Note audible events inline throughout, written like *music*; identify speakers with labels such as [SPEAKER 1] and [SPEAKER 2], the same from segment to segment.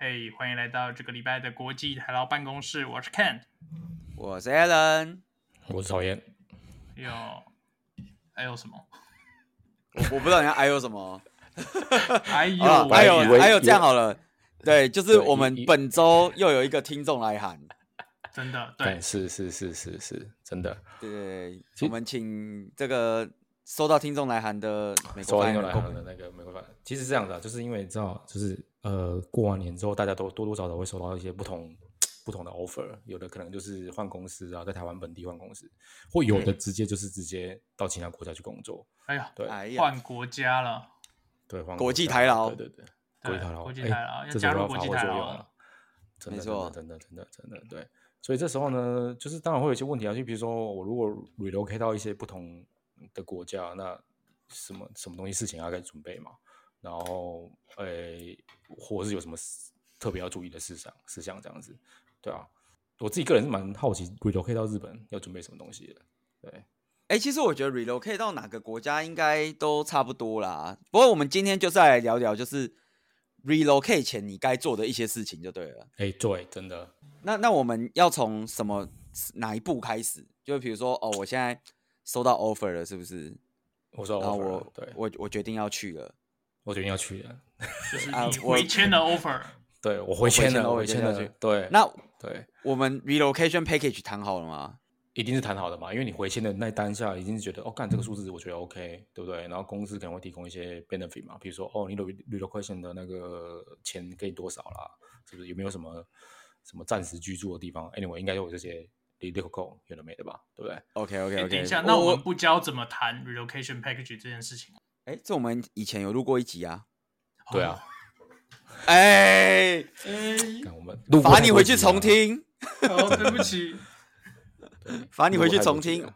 [SPEAKER 1] 嘿，欢迎来到这个礼拜的国际台劳办公室。我是 Ken，
[SPEAKER 2] 我是 Alan，
[SPEAKER 3] 我是曹燕。
[SPEAKER 1] 有还有什么？
[SPEAKER 2] 我我不知道你要还有什么。
[SPEAKER 1] 还有
[SPEAKER 2] 还有还有这样好了。对，就是我们本周又有一个听众来喊。
[SPEAKER 1] 真的，对，
[SPEAKER 3] 是是是是是，真的。
[SPEAKER 2] 对，我们请这个收到听众来函的美国听众来函
[SPEAKER 3] 的那个美国版。其实是这样的，就是因为你知道，就是。呃，过完年之后，大家都多多少少会收到一些不同不同的 offer，有的可能就是换公司啊，在台湾本地换公司，或有的直接就是直接到其他国家去工作。
[SPEAKER 1] 哎呀，
[SPEAKER 3] 对，
[SPEAKER 1] 换国家了，
[SPEAKER 3] 对，换
[SPEAKER 2] 国际台劳，
[SPEAKER 3] 对对对，国际台劳，
[SPEAKER 1] 国际台劳要
[SPEAKER 3] 加
[SPEAKER 1] 入国际台劳
[SPEAKER 3] 了，真的，真的真的真的对。所以这时候呢，就是当然会有一些问题啊，就比如说我如果 relocate 到一些不同的国家，那什么什么东西事情要该准备嘛？然后，诶、欸，或者是有什么特别要注意的事项事项这样子，对啊，我自己个人是蛮好奇，relocate 到日本要准备什么东西的，对，
[SPEAKER 2] 哎、欸，其实我觉得 relocate 到哪个国家应该都差不多啦。不过我们今天就再来聊聊，就是 relocate 前你该做的一些事情就对了。
[SPEAKER 3] 哎、欸，对，真的。
[SPEAKER 2] 那那我们要从什么哪一步开始？就比如说，哦，我现在收到 offer 了，是不是？
[SPEAKER 3] 我说，
[SPEAKER 2] 然后我
[SPEAKER 3] 对，
[SPEAKER 2] 我我决定要去了。
[SPEAKER 3] 我决定要去了，
[SPEAKER 1] 就是 *laughs* 你回签的 offer，*laughs*
[SPEAKER 3] 对我回签了，我回签了，对，
[SPEAKER 2] 那
[SPEAKER 3] 对，
[SPEAKER 2] 我们 relocation package 谈好了吗？
[SPEAKER 3] 一定是谈好的嘛，因为你回签的那当下，已经是觉得哦，干这个数字我觉得 OK，对不对？然后公司可能会提供一些 benefit 嘛，比如说哦，你的 relocation 的那个钱给你多少啦，是不是？有没有什么什么暂时居住的地方？Anyway，应该有这些 relocation 有的没的吧，对不对
[SPEAKER 2] ？OK OK OK。
[SPEAKER 1] 等一下，那我们不教怎么谈 relocation package 这件事情。
[SPEAKER 2] 哎，这我们以前有录过一集啊。
[SPEAKER 3] 对啊。
[SPEAKER 2] 哎，
[SPEAKER 3] 我们
[SPEAKER 2] 罚你回去重听。*laughs*
[SPEAKER 1] 哦，对不起。
[SPEAKER 2] 罚你回去重听。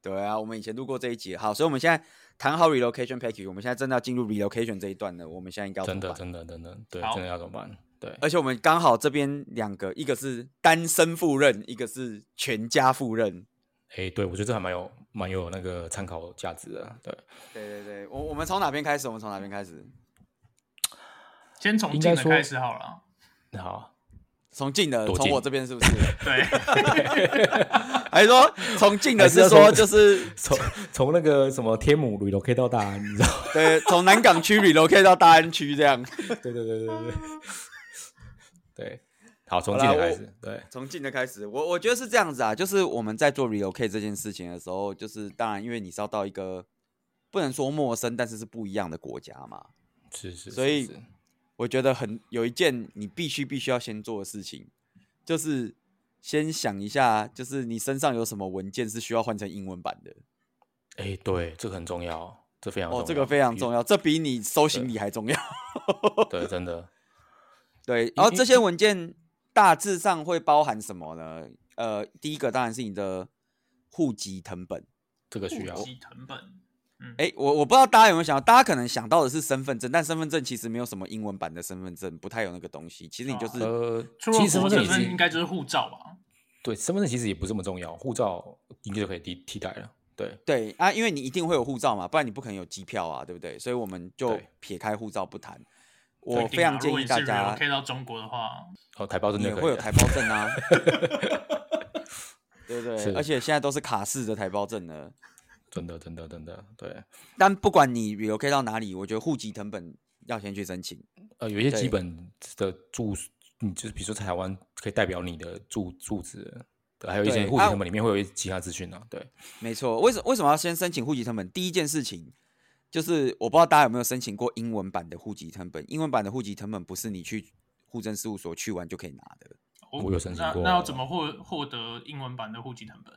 [SPEAKER 2] 对啊，我们以前录过这一集。好，所以我们现在谈好 relocation package，我们现在真的要进入 relocation 这一段了。我们现在应该要
[SPEAKER 3] 真的真的真的对，真的要怎么办？对。
[SPEAKER 2] 而且我们刚好这边两个，一个是单身赴任，一个是全家赴任。
[SPEAKER 3] 哎，对，我觉得这还蛮有蛮有那个参考价值的，对。
[SPEAKER 2] 对对对，我我们从哪边开始？我们从哪边开始？
[SPEAKER 1] 先从近的开始好了。
[SPEAKER 3] 好，
[SPEAKER 2] 从近的，从我这边是不是？*laughs*
[SPEAKER 1] 对。*laughs*
[SPEAKER 2] 还是说从近的是说就是 *laughs*
[SPEAKER 3] 从从那个什么天母 relocate 到大安，你知道？
[SPEAKER 2] 对，从南港区 relocate 到大安区这
[SPEAKER 3] 样。对对对对对对。好，从近的开始。对，
[SPEAKER 2] 从近的开始，我我觉得是这样子啊，就是我们在做 relocate 这件事情的时候，就是当然，因为你是要到一个不能说陌生，但是是不一样的国家嘛。
[SPEAKER 3] 是是，是。
[SPEAKER 2] 所以我觉得很有一件你必须必须要先做的事情，就是先想一下，就是你身上有什么文件是需要换成英文版的。
[SPEAKER 3] 哎、欸，对，这个很重要，这非常重要。
[SPEAKER 2] 哦，这个非常重要，这比你收行李还重要。
[SPEAKER 3] 对，真的。
[SPEAKER 2] 对，然后这些文件。大致上会包含什么呢？呃，第一个当然是你的户籍成本，
[SPEAKER 3] 这个需要。
[SPEAKER 1] 户籍成本，嗯，
[SPEAKER 2] 哎，我我不知道大家有没有想到，大家可能想到的是身份证，但身份证其实没有什么英文版的身份证，不太有那个东西。其实你就是，
[SPEAKER 3] 呃，
[SPEAKER 1] 其实身份证应该就是护照吧？
[SPEAKER 3] 对，身份证其实也不这么重要，护照应该就可以替替代了。对
[SPEAKER 2] 对啊，因为你一定会有护照嘛，不然你不可能有机票啊，对不对？所以我们就撇开护照不谈。我非常建议大家
[SPEAKER 1] 可以到中国的话，*laughs*
[SPEAKER 3] 哦，台胞证
[SPEAKER 2] 也会有台胞证啊，*laughs* 对不对？而且现在都是卡式的台胞证了，
[SPEAKER 3] 真的，真的，真的，对。
[SPEAKER 2] 但不管你 relocate 到哪里，我觉得户籍成本要先去申请。
[SPEAKER 3] 呃，有一些基本的住，你就是比如说台湾可以代表你的住住址，还有一些户籍成本里面会有一些其他资讯呢。对，
[SPEAKER 2] 没错。为什为什么要先申请户籍成本？第一件事情。就是我不知道大家有没有申请过英文版的户籍成本？英文版的户籍成本不是你去户政事务所去完就可以拿的。
[SPEAKER 3] 我有申请过。
[SPEAKER 1] 那，那要怎么获获得英文版的户籍成本？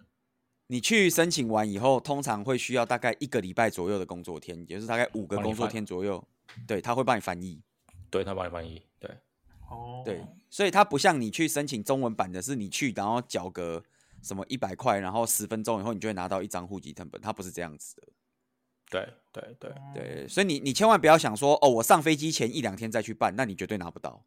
[SPEAKER 2] 你去申请完以后，通常会需要大概一个礼拜左右的工作天，也就是大概五个工作天左右。对，他会帮你翻译。
[SPEAKER 3] 对，他帮你翻译。对。
[SPEAKER 1] 哦。
[SPEAKER 2] 对，所以他不像你去申请中文版的，是你去然后缴个什么一百块，然后十分钟以后你就会拿到一张户籍成本，他不是这样子的。
[SPEAKER 3] 对对对
[SPEAKER 2] 对，所以你你千万不要想说哦，我上飞机前一两天再去办，那你绝对拿不到。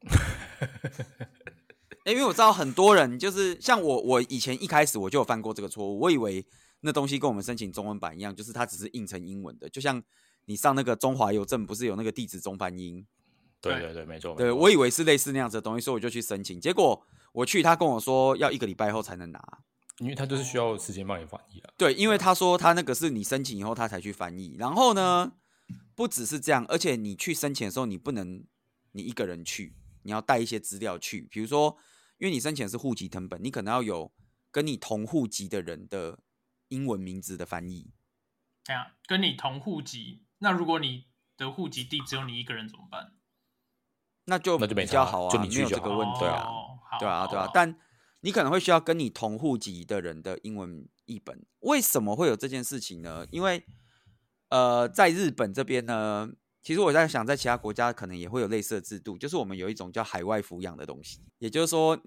[SPEAKER 2] *laughs* 因为我知道很多人就是像我，我以前一开始我就有犯过这个错误，我以为那东西跟我们申请中文版一样，就是它只是印成英文的，就像你上那个中华邮政不是有那个地址中翻英，
[SPEAKER 3] 对对对，没错。
[SPEAKER 2] 对，我以为是类似那样子的东西，所以我就去申请。结果我去，他跟我说要一个礼拜后才能拿，
[SPEAKER 3] 因为他就是需要时间帮你翻译了。
[SPEAKER 2] 对，因为他说他那个是你申请以后他才去翻译。然后呢，不只是这样，而且你去申请的时候，你不能你一个人去，你要带一些资料去，比如说，因为你申请的是户籍成本，你可能要有跟你同户籍的人的英文名字的翻译。
[SPEAKER 1] 这样，跟你同户籍，那如果你的户籍地只有你一个人怎么办？
[SPEAKER 2] 那就比较好啊，就你没有这个问题啊，对啊，对啊。但你可能会需要跟你同户籍的人的英文译本。为什么会有这件事情呢？因为呃，在日本这边呢，其实我在想，在其他国家可能也会有类似的制度，就是我们有一种叫海外抚养的东西，也就是说，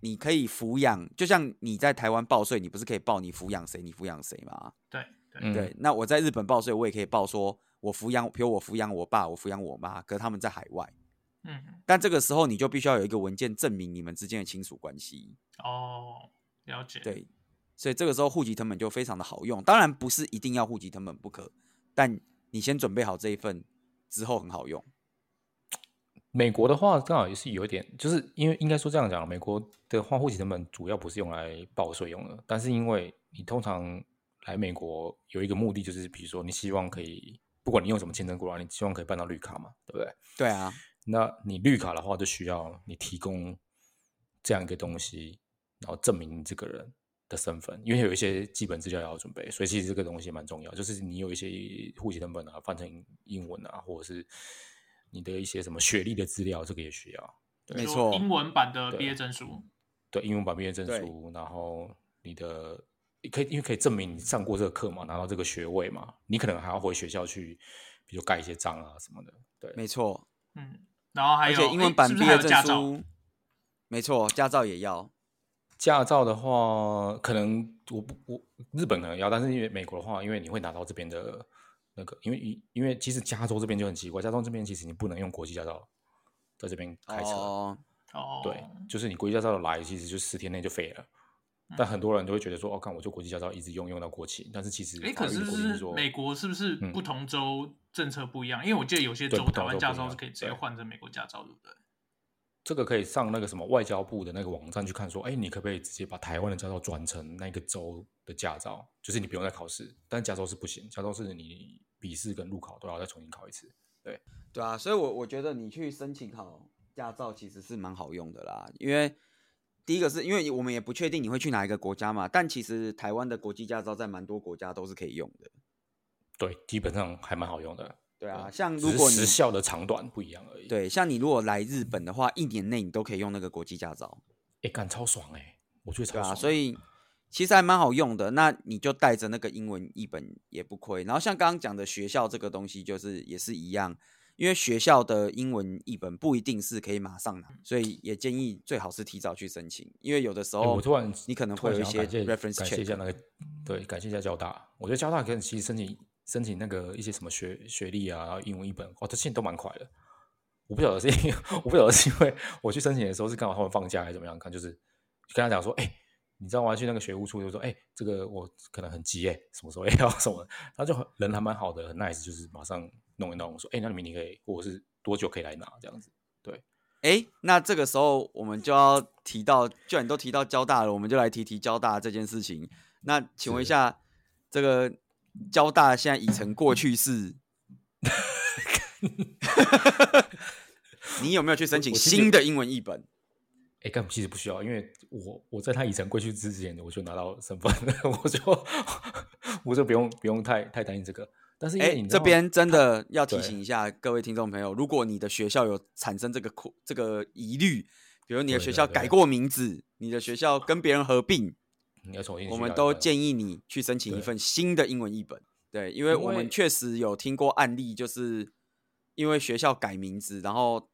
[SPEAKER 2] 你可以抚养，就像你在台湾报税，你不是可以报你抚养谁，你抚养谁吗？
[SPEAKER 1] 对。
[SPEAKER 2] 对，对，那我在日本报税，我也可以报说，我抚养，比如我抚养我爸，我抚养我妈，可是他们在海外。嗯，但这个时候你就必须要有一个文件证明你们之间的亲属关系。
[SPEAKER 1] 哦，了解。
[SPEAKER 2] 对，所以这个时候户籍成本就非常的好用，当然不是一定要户籍成本不可，但你先准备好这一份之后很好用。
[SPEAKER 3] 美国的话刚好也是有一点，就是因为应该说这样讲，美国的话户籍成本主要不是用来报税用的，但是因为你通常。来美国有一个目的，就是比如说你希望可以，不管你用什么签证过来，你希望可以办到绿卡嘛，对不对？
[SPEAKER 2] 对啊。
[SPEAKER 3] 那你绿卡的话，就需要你提供这样一个东西，然后证明你这个人的身份，因为有一些基本资料要准备，所以其实这个东西蛮重要。就是你有一些户籍謄本啊，翻成英文啊，或者是你的一些什么学历的资料，这个也需要。
[SPEAKER 2] 没错，
[SPEAKER 1] 英文版的毕业证书。
[SPEAKER 3] 对，英文版毕业证书，然后你的。可以，因为可以证明你上过这个课嘛，拿到这个学位嘛，你可能还要回学校去，比如盖一些章啊什么的。对，
[SPEAKER 2] 没错。
[SPEAKER 1] 嗯，然后还有，
[SPEAKER 2] 而且英文版毕业证书，没错，驾照也要。
[SPEAKER 3] 驾照的话，可能我不我日本可能要，但是因为美国的话，因为你会拿到这边的那个，因为因为其实加州这边就很奇怪，加州这边其实你不能用国际驾照在这边开车。
[SPEAKER 2] 哦。
[SPEAKER 3] 对，就是你国际驾照的来，其实就十天内就废了。但很多人都会觉得说，哦，看我做国际驾照一直用用到过期。但是其实，
[SPEAKER 1] 哎，可是是美国是不是不同州政策不一样？嗯、因为我记得有些州台湾驾照是可以直接换成美国驾照，对不对？
[SPEAKER 3] 这个可以上那个什么外交部的那个网站去看，说，哎，你可不可以直接把台湾的驾照转成那个州的驾照？就是你不用再考试，但加州是不行，加州是你笔试跟路考都要再重新考一次。对，
[SPEAKER 2] 对啊，所以我我觉得你去申请考驾照其实是蛮好用的啦，因为。第一个是因为我们也不确定你会去哪一个国家嘛，但其实台湾的国际驾照在蛮多国家都是可以用的。
[SPEAKER 3] 对，基本上还蛮好用的。
[SPEAKER 2] 对啊，像如果你
[SPEAKER 3] 时效的长短不一样而已。
[SPEAKER 2] 对，像你如果来日本的话，一年内你都可以用那个国际驾照。
[SPEAKER 3] 哎，干超爽哎、欸！我觉得超爽。
[SPEAKER 2] 啊，所以其实还蛮好用的。那你就带着那个英文译本也不亏。然后像刚刚讲的学校这个东西，就是也是一样。因为学校的英文译本不一定是可以马上拿，所以也建议最好是提早去申请。因为有的时候，我突然你可能会有一些 reference check。
[SPEAKER 3] 感谢一下那个，对，感谢一下交大。我觉得交大可以其实申请申请那个一些什么学学历啊，然后英文译本，哦，这现在都蛮快的。我不晓得是因为我不晓得是因为我去申请的时候是刚好他们放假还是怎么样？看就是跟他讲说，哎、欸，你知道我要去那个学务处，就说，哎、欸，这个我可能很急哎，什么时候要 *laughs* 什么？他就很人还蛮好的，很 nice，就是马上。弄一弄，我说，哎、欸，那你明天可以，或者是多久可以来拿这样子？对，
[SPEAKER 2] 哎、欸，那这个时候我们就要提到，既然都提到交大了，我们就来提提交大这件事情。那请问一下，这个交大现在已成过去式，*laughs* 你有没有去申请新的英文译本？
[SPEAKER 3] 哎，根本、其实不需要，因为我我在他已成过去之前，我就拿到身份，*laughs* 我就 *laughs* 我就不用不用太太担心这个。但是，哎，
[SPEAKER 2] 这边真的要提醒一下各位听众朋友，如果你的学校有产生这个苦这个疑虑，比如你的学校改过名字，你的学校跟别人合并，
[SPEAKER 3] 你要重新，
[SPEAKER 2] 我们都建议你去申请一份新的英文译本。对，因为我们确实有听过案例，就是因为学校改名字，然后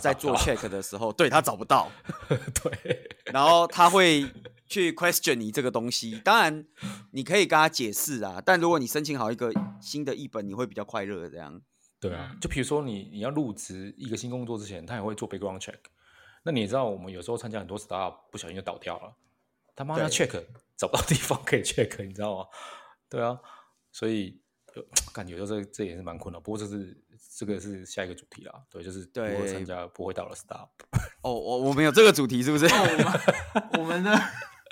[SPEAKER 2] 在做 check 的时候，*laughs* 对他找不到，
[SPEAKER 3] 对，
[SPEAKER 2] 然后他会。去 question 你这个东西，当然你可以跟他解释啊。但如果你申请好一个新的译本，你会比较快乐。这样，
[SPEAKER 3] 对啊。就比如说你你要入职一个新工作之前，他也会做 background check。那你也知道，我们有时候参加很多 startup 不小心就倒掉了，他妈要 check 找不到地方可以 check，你知道吗？对啊，所以有 *tsk* 感觉，这这也是蛮困难。不过这是这个是下一个主题啦，对，就是如何参加不会倒的 Startup。
[SPEAKER 2] 哦，我我们有这个主题是不是？
[SPEAKER 1] 我们的。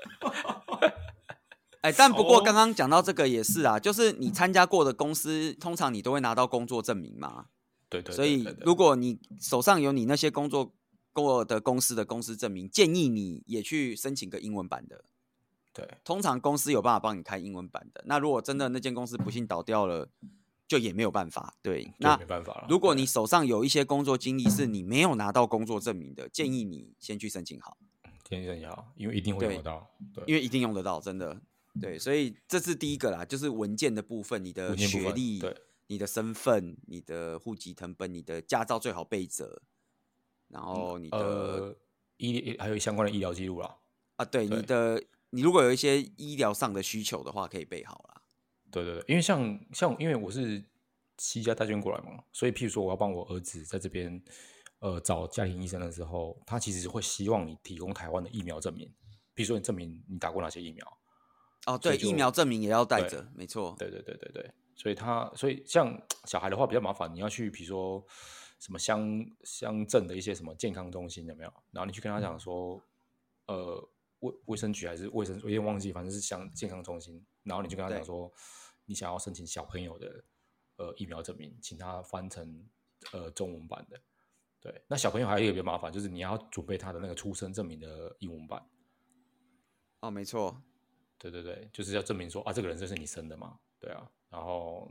[SPEAKER 1] *laughs*
[SPEAKER 2] 哎，但不过刚刚讲到这个也是啊，就是你参加过的公司，通常你都会拿到工作证明嘛。
[SPEAKER 3] 对对。
[SPEAKER 2] 所以如果你手上有你那些工作过的公司的公司证明，建议你也去申请个英文版的。
[SPEAKER 3] 对，
[SPEAKER 2] 通常公司有办法帮你开英文版的。那如果真的那间公司不幸倒掉了，就也没有办法。对，那
[SPEAKER 3] 没办法了。
[SPEAKER 2] 如果你手上有一些工作经历是你没有拿到工作证明的，建议你先去申请好。
[SPEAKER 3] 先去申请好，因为一定会用得到。对，
[SPEAKER 2] 因为一定用得到，真的。对，所以这是第一个啦，就是文件的部分，你的学历、对，你的身份、你的户籍成本、你的驾照最好备着，然后你的、
[SPEAKER 3] 医还有相关的医疗记录啦。
[SPEAKER 2] 啊，对，对你的你如果有一些医疗上的需求的话，可以备好啦。
[SPEAKER 3] 对对对，因为像像因为我是西家带眷过来嘛，所以譬如说我要帮我儿子在这边呃找家庭医生的时候，他其实会希望你提供台湾的疫苗证明，比如说你证明你打过哪些疫苗。
[SPEAKER 2] 哦，对，疫苗证明也要带着，没错。
[SPEAKER 3] 对对对对对，所以他所以像小孩的话比较麻烦，你要去比如说什么乡乡镇的一些什么健康中心有没有？然后你去跟他讲说，嗯、呃，卫卫生局还是卫生，我有点忘记，反正是乡健康中心。然后你就跟他讲说，你想要申请小朋友的呃疫苗证明，请他翻成呃中文版的。对，那小朋友还有一个比较麻烦，就是你要准备他的那个出生证明的英文版。
[SPEAKER 2] 哦，没错。
[SPEAKER 3] 对对对，就是要证明说啊，这个人就是你生的嘛？对啊，然后，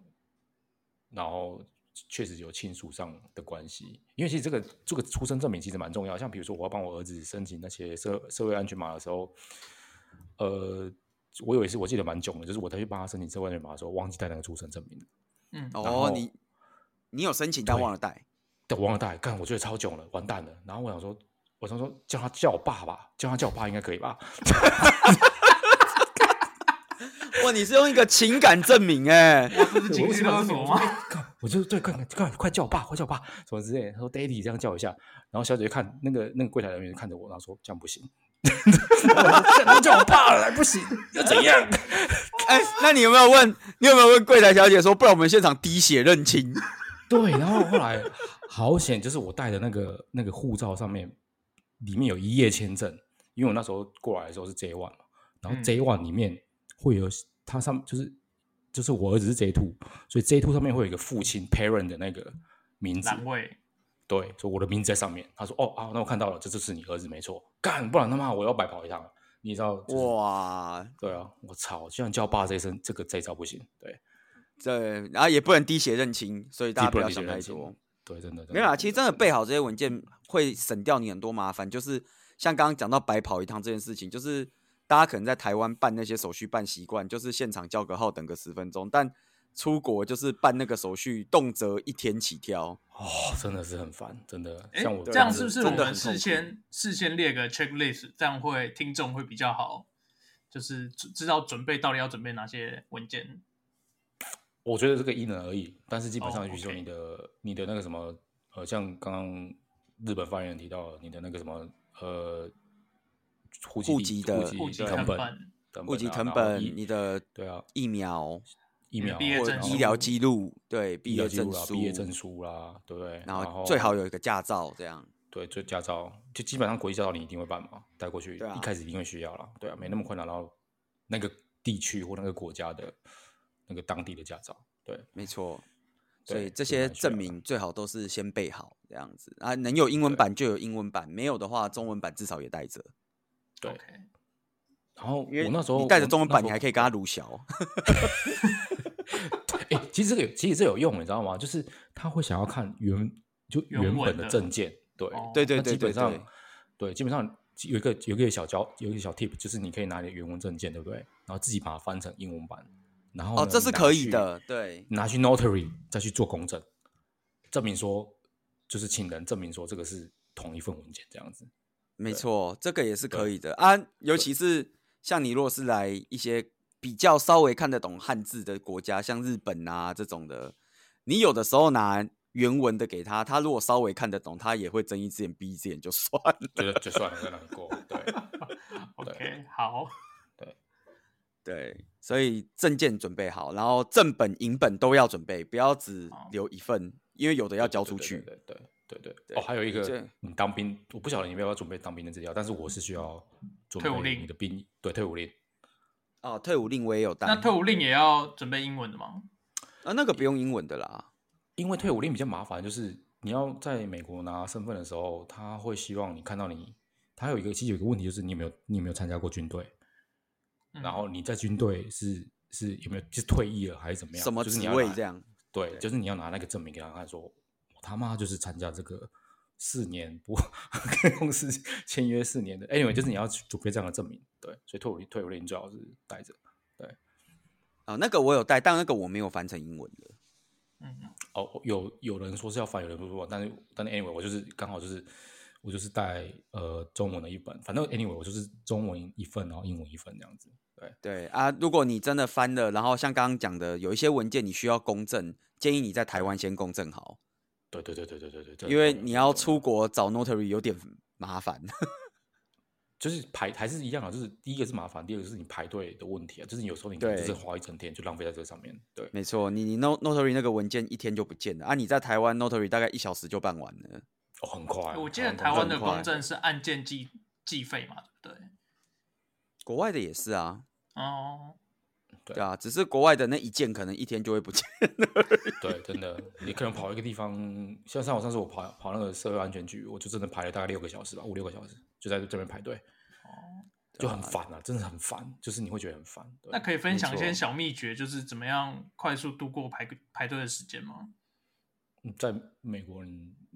[SPEAKER 3] 然后确实有亲属上的关系，因为其实这个这个出生证明其实蛮重要。像比如说，我要帮我儿子申请那些社社会安全码的时候，呃，我有一次我记得蛮囧的，就是我再去帮他申请社会安全码的时候，忘记带那个出生证明。
[SPEAKER 2] 嗯，哦，你你有申请但忘了带，
[SPEAKER 3] 对，忘了带，干，我觉得超囧了，完蛋了。然后我想说，我想说叫他叫我爸吧，叫他叫我爸应该可以吧。
[SPEAKER 2] 哇，你是用一个情感证明哎、欸？
[SPEAKER 1] 我是情绪勒索吗？*laughs*
[SPEAKER 3] 我就对，快快快叫我爸，快叫我爸，什么之类的。他说：“Daddy，这样叫一下。”然后小姐看那个那个柜台人员看着我，然后说：“这样不行，*laughs* 我叫我爸了，不行，要怎样？*laughs* ”
[SPEAKER 2] 哎、欸，那你有没有问？你有没有问柜台小姐说：“不然我们现场滴血认亲？”
[SPEAKER 3] 对，然后后来好险，就是我带的那个那个护照上面里面有一页签证，因为我那时候过来的时候是 J one 嘛，然后 J one 里面会有。他上就是就是我儿子是 J two，所以 J two 上面会有一个父亲 parent 的那个名字。
[SPEAKER 1] 位
[SPEAKER 3] 对，所以我的名字在上面。他说：“哦啊，那我看到了，这就是你儿子没错。”干，不然他妈我要白跑一趟。你知道？
[SPEAKER 2] 就是、哇，
[SPEAKER 3] 对啊，我操！居然叫爸这一声，这个这一招不行。对
[SPEAKER 2] 对，然后也不能滴血认亲，所以大家不要想太多。
[SPEAKER 3] 对，真的，
[SPEAKER 2] 没有啊。其实真的备好这些文件会省掉你很多麻烦。就是像刚刚讲到白跑一趟这件事情，就是。大家可能在台湾办那些手续办习惯，就是现场叫个号，等个十分钟。但出国就是办那个手续，动辄一天起跳。
[SPEAKER 3] 哦，真的是很烦，真的。像我
[SPEAKER 1] 这样是不是我们事先事先列个 checklist，这样会听众会比较好，就是知道准备到底要准备哪些文件？
[SPEAKER 3] 我觉得这个因人而异，但是基本上，比如说你的、oh, okay. 你的那个什么，呃，像刚刚日本发言人提到你的那个什么，呃。
[SPEAKER 2] 户籍的
[SPEAKER 1] 户籍謄本，
[SPEAKER 2] 户籍成本，你的
[SPEAKER 3] 对啊，
[SPEAKER 2] 疫苗、
[SPEAKER 3] 疫苗或
[SPEAKER 2] 医疗记录，对，毕业证书、
[SPEAKER 3] 毕业证书啦，对不对？
[SPEAKER 2] 然后最好有一个驾照，这样。
[SPEAKER 3] 对，就驾照，就基本上国际驾照你一定会办嘛，带过去，一开始一定会需要啦，对啊，没那么困难。然后那个地区或那个国家的那个当地的驾照，对，
[SPEAKER 2] 没错。所以这些证明最好都是先备好，这样子啊，能有英文版就有英文版，没有的话中文版至少也带着。
[SPEAKER 3] 对，okay. 然后我那时候
[SPEAKER 2] 你带着中文版，你还可以跟他卢小。
[SPEAKER 3] 哎、欸，其实这个其实这有用，你知道吗？就是他会想要看原就原本的证件，对
[SPEAKER 2] 对对对，
[SPEAKER 3] 基本上对，基本上有一个有一个小教有一个小 tip，就是你可以拿你的原文证件，对不对？然后自己把它翻成英文版，然后
[SPEAKER 2] 哦，这是可以的，对，
[SPEAKER 3] 拿去 notary 再去做公证，证明说就是请人证明说这个是同一份文件，这样子。
[SPEAKER 2] 没错，这个也是可以的啊，尤其是像你若是来一些比较稍微看得懂汉字的国家，像日本啊这种的，你有的时候拿原文的给他，他如果稍微看得懂，他也会睁一只眼闭一只眼就算了，
[SPEAKER 3] 觉得就算了，很难过。*laughs* 对
[SPEAKER 1] ，OK，好，
[SPEAKER 2] 对，所以证件准备好，然后正本、银本都要准备，不要只留一份，哦、因为有的要交出去。
[SPEAKER 3] 对对对对对。哦，还有一个，你当兵，我不晓得你要不要准备当兵的资料，但是我是需要准备你的兵。对，退伍令。
[SPEAKER 2] 哦，退伍令我也有带。
[SPEAKER 1] 那退伍令也要准备英文的吗？
[SPEAKER 2] 啊，那个不用英文的啦，
[SPEAKER 3] 因为退伍令比较麻烦，就是你要在美国拿身份的时候，他会希望你看到你，他有一个其实有一个问题，就是你有没有你有没有参加过军队？然后你在军队是是有没有是退役了还是怎么样？
[SPEAKER 2] 什么职位这样？
[SPEAKER 3] 对，对就是你要拿那个证明给他看说，说我他妈就是参加这个四年不跟 *laughs* 公司签约四年的。Anyway，就是你要准备这样的证明。对，所以退伍退伍令最好是带着。对，
[SPEAKER 2] 啊、哦，那个我有带，但那个我没有翻成英文的。
[SPEAKER 3] 嗯，哦，有有人说是要翻，有人说说，但是但是 Anyway，我就是刚好就是。我就是带呃中文的一本，反正 anyway 我就是中文一份，然后英文一份这样子。对
[SPEAKER 2] 对啊，如果你真的翻了，然后像刚刚讲的，有一些文件你需要公证，建议你在台湾先公证好。
[SPEAKER 3] 对对对对对对对，
[SPEAKER 2] 因为你要出国找 notary 有点麻烦。*laughs*
[SPEAKER 3] 就是排还是一样啊，就是第一个是麻烦，第二个是你排队的问题啊，就是有时候你就是花一整天就浪费在这上面。对，
[SPEAKER 2] 没错，你你 notary 那个文件一天就不见了啊，你在台湾 notary 大概一小时就办完了。
[SPEAKER 3] 哦、很快，
[SPEAKER 1] 我记得台湾的公证是按件计计费嘛，对不对？
[SPEAKER 2] 国外的也是啊。
[SPEAKER 1] 哦，
[SPEAKER 2] 对啊，只是国外的那一件可能一天就会不见 *laughs*
[SPEAKER 3] 对，真的，你可能跑一个地方，像上我上次我跑跑那个社会安全局，我就真的排了大概六个小时吧，五六个小时就在这边排队。哦，就很烦啊，真的很烦，就是你会觉得很烦。
[SPEAKER 1] 那可以分享一些小秘诀，就是怎么样快速度过排排队的时间吗？
[SPEAKER 3] 在美国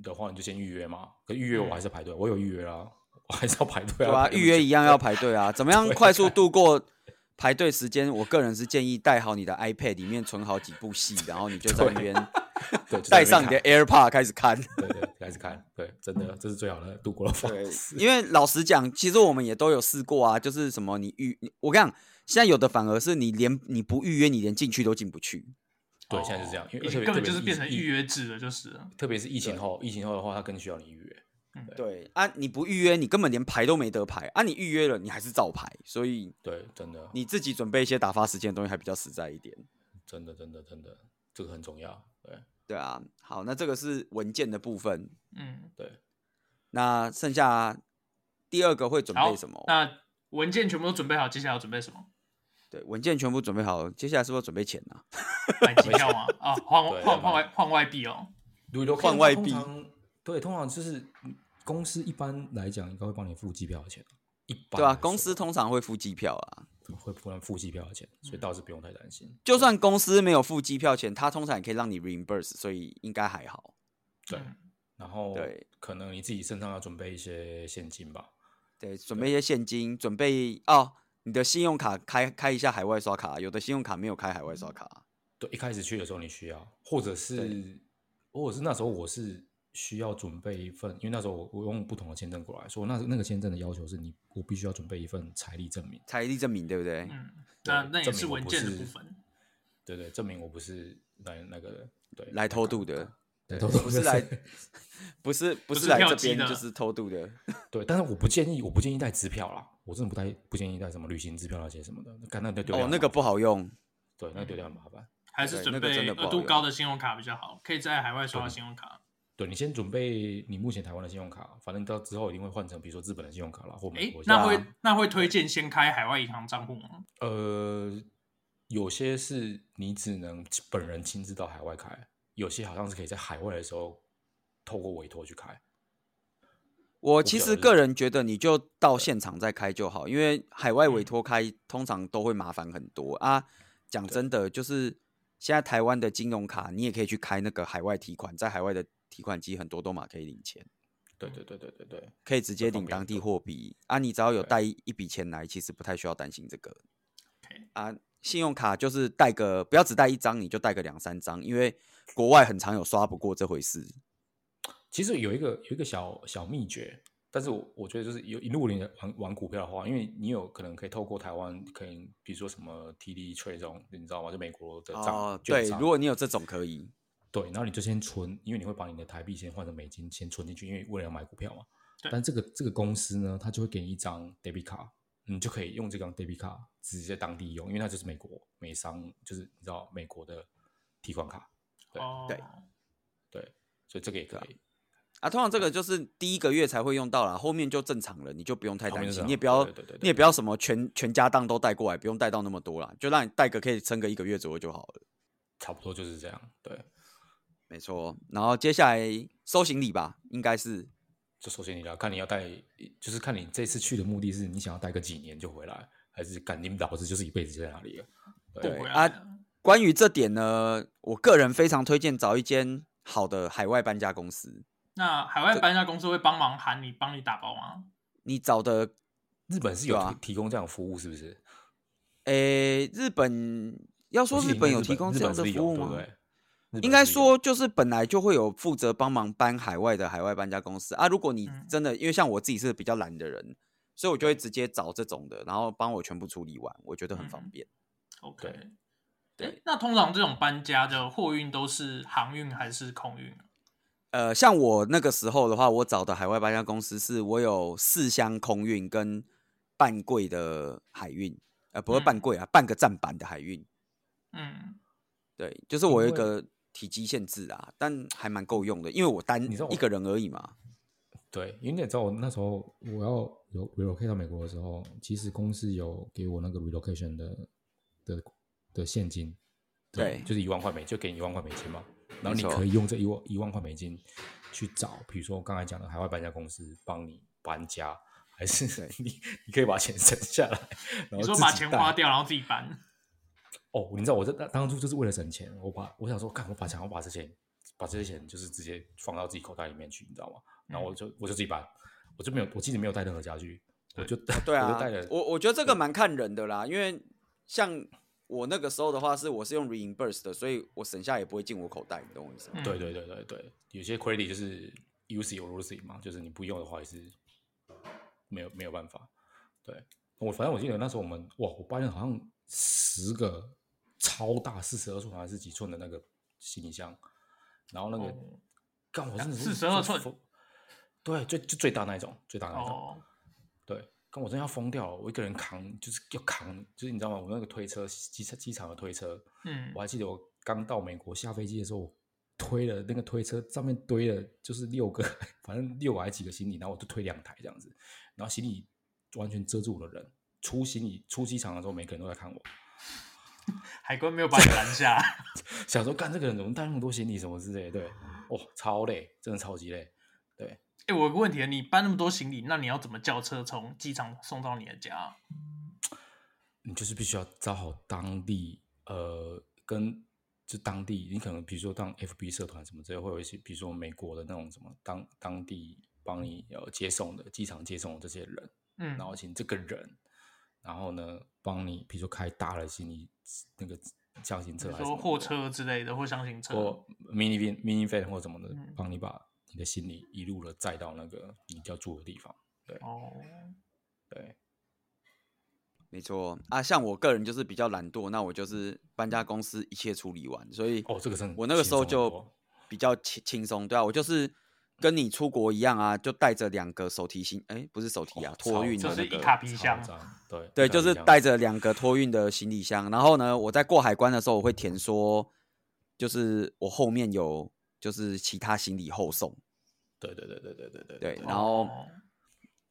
[SPEAKER 3] 的话，你就先预约嘛。可预约我还是排队，嗯、我有预约啊，我还是要排队啊。对
[SPEAKER 2] 啊，预约一样要排队啊。怎么样 *laughs* 快速度过排队时间？我个人是建议带好你的 iPad，里面存好几部戏，*laughs* 然后你就在那边 *laughs* 带上你的 AirPod 开始看。
[SPEAKER 3] 对，对对，开始看。对，真的这是最好的度过的方式。
[SPEAKER 2] 因为老实讲，其实我们也都有试过啊，就是什么你预，我跟你讲，现在有的反而是你连你不预约，你连进去都进不去。
[SPEAKER 3] 对，现在是这样，因为
[SPEAKER 1] 根本就是变成预约制了，就是。
[SPEAKER 3] 特别是疫情后，疫情后的话，它更需要你预约。
[SPEAKER 2] 对，对啊，你不预约，你根本连排都没得排啊！你预约了，你还是照排，所以
[SPEAKER 3] 对，真的，
[SPEAKER 2] 你自己准备一些打发时间的东西还比较实在一点。
[SPEAKER 3] 真的，真的，真的，这个很重要。对，
[SPEAKER 2] 对啊。好，那这个是文件的部分。
[SPEAKER 1] 嗯，
[SPEAKER 3] 对。
[SPEAKER 2] 那剩下第二个会准备什么？
[SPEAKER 1] 那文件全部都准备好，接下来要准备什么？
[SPEAKER 2] 对，文件全部准备好，接下来是不是要准备钱呢、啊？*laughs*
[SPEAKER 1] 买机票吗？啊，*laughs* 换换换外换外币哦。
[SPEAKER 2] 换外币。
[SPEAKER 3] 对，通常就是公司一般来讲应该会帮你付机票的钱。一般
[SPEAKER 2] 对啊，公司通常会付机票啊，
[SPEAKER 3] 会帮你付机票的钱，所以倒是不用太担心。
[SPEAKER 2] 就算公司没有付机票钱，他通常也可以让你 reimburse，所以应该还好。
[SPEAKER 3] 对，然后对，可能你自己身上要准备一些现金吧。
[SPEAKER 2] 对，准备一些现金，准备哦。你的信用卡开开一下海外刷卡，有的信用卡没有开海外刷卡。
[SPEAKER 3] 对，一开始去的时候你需要，或者是，或者是那时候我是需要准备一份，因为那时候我我用不同的签证过来说，那那个签证的要求是你我必须要准备一份财力证明，
[SPEAKER 2] 财力证明对不对？
[SPEAKER 1] 嗯，那那也是文件的部分。
[SPEAKER 3] 对对，证明我不是来那个对
[SPEAKER 2] 来偷渡的。
[SPEAKER 3] 对，
[SPEAKER 2] 不是来，*laughs* 不是不是来这边就是偷渡的。*laughs*
[SPEAKER 3] 对，但是我不建议，我不建议带支票啦。我真的不太不建议带什么旅行支票那些什么的，看那丢
[SPEAKER 2] 哦，那个不好用。
[SPEAKER 3] 对，那个丢掉很麻烦。
[SPEAKER 1] 还是准备额度高的信用卡比较好，可以在海外刷信用卡。
[SPEAKER 3] 对，你先准备你目前台湾的信用卡，反正到之后一定会换成比如说日本的信用卡啦，或美国。
[SPEAKER 1] 那会那会推荐先开海外银行账户吗？
[SPEAKER 3] 呃，有些是你只能本人亲自到海外开。有些好像是可以在海外的时候透过委托去开。
[SPEAKER 2] 我其实个人觉得，你就到现场再开就好，因为海外委托开通常都会麻烦很多啊。讲真的，就是现在台湾的金融卡，你也可以去开那个海外提款，在海外的提款机很多都嘛可以领钱。
[SPEAKER 3] 对对对对对对，
[SPEAKER 2] 可以直接领当地货币啊。你只要有带一笔钱来，其实不太需要担心这个。啊，信用卡就是带个不要只带一张，你就带个两三张，因为。国外很常有刷不过这回事。
[SPEAKER 3] 其实有一个有一个小小秘诀，但是我我觉得就是有如果你玩玩股票的话，因为你有可能可以透过台湾，可以比如说什么 TD Trade 这种，你知道吗？就美国的账、
[SPEAKER 2] 哦。对，如果你有这种可以。
[SPEAKER 3] 对，然后你就先存，因为你会把你的台币先换成美金，先存进去，因为为了要买股票嘛。但这个这个公司呢，它就会给你一张 debit 卡，你就可以用这张 debit 卡直接当地用，因为它就是美国美商，就是你知道美国的提款卡。对、
[SPEAKER 1] oh.
[SPEAKER 3] 对对，所以这个也可以。
[SPEAKER 2] 啊，通常这个就是第一个月才会用到啦，后面就正常了，你就不用太担心，你也不要，你也不要什么全全家当都带过来，不用带到那么多啦，就让你带个可以撑个一个月左右就好了。
[SPEAKER 3] 差不多就是这样，对，
[SPEAKER 2] 没错。然后接下来收行李吧，应该是
[SPEAKER 3] 就收行李了，看你要带，就是看你这次去的目的是你想要待个几年就回来，还是赶紧导致就是一辈子在那里了。
[SPEAKER 2] 对，啊，关于这点呢，我个人非常推荐找一间好的海外搬家公司。
[SPEAKER 1] 那海外搬家公司会帮忙喊你，帮你打包吗？
[SPEAKER 2] 你找的
[SPEAKER 3] 日本是有提供这样的服务，是不是？诶、
[SPEAKER 2] 欸，日本要说日本有提供这样的服务吗？对对，应该说就是本来就会有负责帮忙搬海外的海外搬家公司啊。如果你真的、嗯、因为像我自己是比较懒的人，所以我就会直接找这种的，然后帮我全部处理完，我觉得很方便。
[SPEAKER 1] 嗯、OK，对。那通常这种搬家的货运都是航运还是空运？
[SPEAKER 2] 呃，像我那个时候的话，我找的海外搬家公司是我有四箱空运跟半柜的海运，呃，不是半柜啊，嗯、半个站板的海运。
[SPEAKER 1] 嗯，
[SPEAKER 2] 对，就是我有一个体积限制啊，但还蛮够用的，因为我单一个人而已嘛。
[SPEAKER 3] 对，因为你知道我那时候我要有 relocate 到美国的时候，其实公司有给我那个 relocation 的的的现金，对，对就是一万块美，就给你一万块美金嘛。然后你可以用这一万一万块美金去找，比如说我刚才讲的海外搬家公司帮你搬家，还是你你可以把钱省下来，然后你
[SPEAKER 1] 说把钱花掉，然后自己搬。
[SPEAKER 3] 哦，你知道我这当初就是为了省钱，我把我想说，看我把想要把这些把这些钱就是直接放到自己口袋里面去，你知道吗？然后我就我就自己搬，我就没有我记得没有带任何家具，我就
[SPEAKER 2] 对 *laughs* 啊，我我觉得这个蛮看人的啦，因为像。我那个时候的话是我是用 reimburse 的，所以我省下也不会进我口袋，你懂我意思吗？
[SPEAKER 3] 对对对对对，有些 credit 就是 use it or lose it 嘛，就是你不用的话也是没有没有办法。对，我反正我记得那时候我们哇，我发现好像十个超大四十二寸还是几寸的那个行李箱，然后那个干、哦、我真的是
[SPEAKER 1] 四十二寸，
[SPEAKER 3] 对，最就最大那一种，最大那一种，
[SPEAKER 1] 哦、
[SPEAKER 3] 对。我真要疯掉了！我一个人扛，就是要扛，就是你知道吗？我那个推车，机场机场的推车，
[SPEAKER 1] 嗯，
[SPEAKER 3] 我还记得我刚到美国下飞机的时候，我推了那个推车上面堆了就是六个，反正六个还几个行李，然后我就推两台这样子，然后行李完全遮住了人。出行李出机场的时候，每个人都在看我，
[SPEAKER 1] 海关没有把你拦下，*laughs*
[SPEAKER 3] 想说干这个人怎么带那么多行李什么之类的，对，哦，超累，真的超级累，对。
[SPEAKER 1] 哎、欸，我有个问题，你搬那么多行李，那你要怎么叫车从机场送到你的家？
[SPEAKER 3] 你就是必须要找好当地，呃，跟就当地，你可能比如说当 FB 社团什么之类，会有一些，比如说美国的那种什么当当地帮你呃接送的机场接送的这些人，
[SPEAKER 1] 嗯，
[SPEAKER 3] 然后请这个人，然后呢帮你，比如说开大的行李那个箱型车，
[SPEAKER 1] 说货车之类的，或箱型车，
[SPEAKER 3] 或 mini van mini van 或什么的，帮、嗯、你把。你的行李一路的载到那个你要住的地方，对，
[SPEAKER 1] 哦，
[SPEAKER 3] 对，
[SPEAKER 2] 没错啊。像我个人就是比较懒惰，那我就是搬家公司一切处理完，所以
[SPEAKER 3] 哦，这个是
[SPEAKER 2] 我那个时候就比较轻轻松，对啊，我就是跟你出国一样啊，就带着两个手提行，哎，不是手提啊，托运的，就是
[SPEAKER 1] 一卡皮箱，
[SPEAKER 3] 对
[SPEAKER 2] 对，就是带着两个托运的行李箱。然后呢，我在过海关的时候，我会填说，就是我后面有就是其他行李后送。
[SPEAKER 3] 对对对对对对对
[SPEAKER 2] 对。然后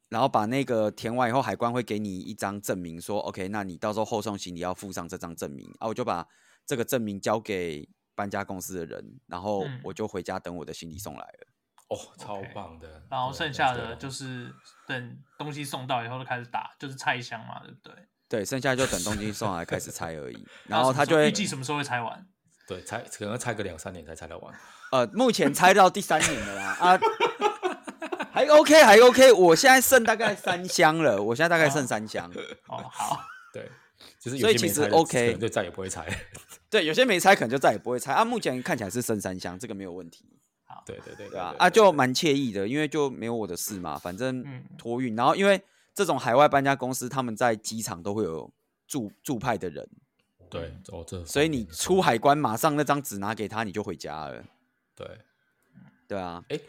[SPEAKER 2] 然后把那个填完以后，海关会给你一张证明，说 OK，那你到时候后送行李要附上这张证明啊，我就把这个证明交给搬家公司的人，然后我就回家等我的行李送来了。
[SPEAKER 3] 哦，超棒的！
[SPEAKER 1] 然后剩下的就是等东西送到以后就开始打，就是拆箱嘛，对不对？
[SPEAKER 2] 对，剩下就等东西送来开始拆而已。*laughs* 然后他就会
[SPEAKER 1] 预计什么时候会拆完？
[SPEAKER 3] 对，拆可能拆个两三年才拆得完。
[SPEAKER 2] 呃，目前拆到第三年了啦，啊，还 OK，还 OK。我现在剩大概三箱了，我现在大概剩三箱。
[SPEAKER 1] 哦，好，
[SPEAKER 3] 对，就是
[SPEAKER 2] 所以其实 OK，
[SPEAKER 3] 就再也不会拆。
[SPEAKER 2] 对，有些没拆，可能就再也不会拆。啊，目前看起来是剩三箱，这个没有问题。
[SPEAKER 1] 好，
[SPEAKER 3] 对对对
[SPEAKER 2] 对啊，啊，就蛮惬意的，因为就没有我的事嘛，反正托运。然后因为这种海外搬家公司，他们在机场都会有驻驻派的人。
[SPEAKER 3] 对，哦，这
[SPEAKER 2] 所以你出海关，马上那张纸拿给他，你就回家了。
[SPEAKER 3] 对，
[SPEAKER 2] 对啊。
[SPEAKER 3] 哎，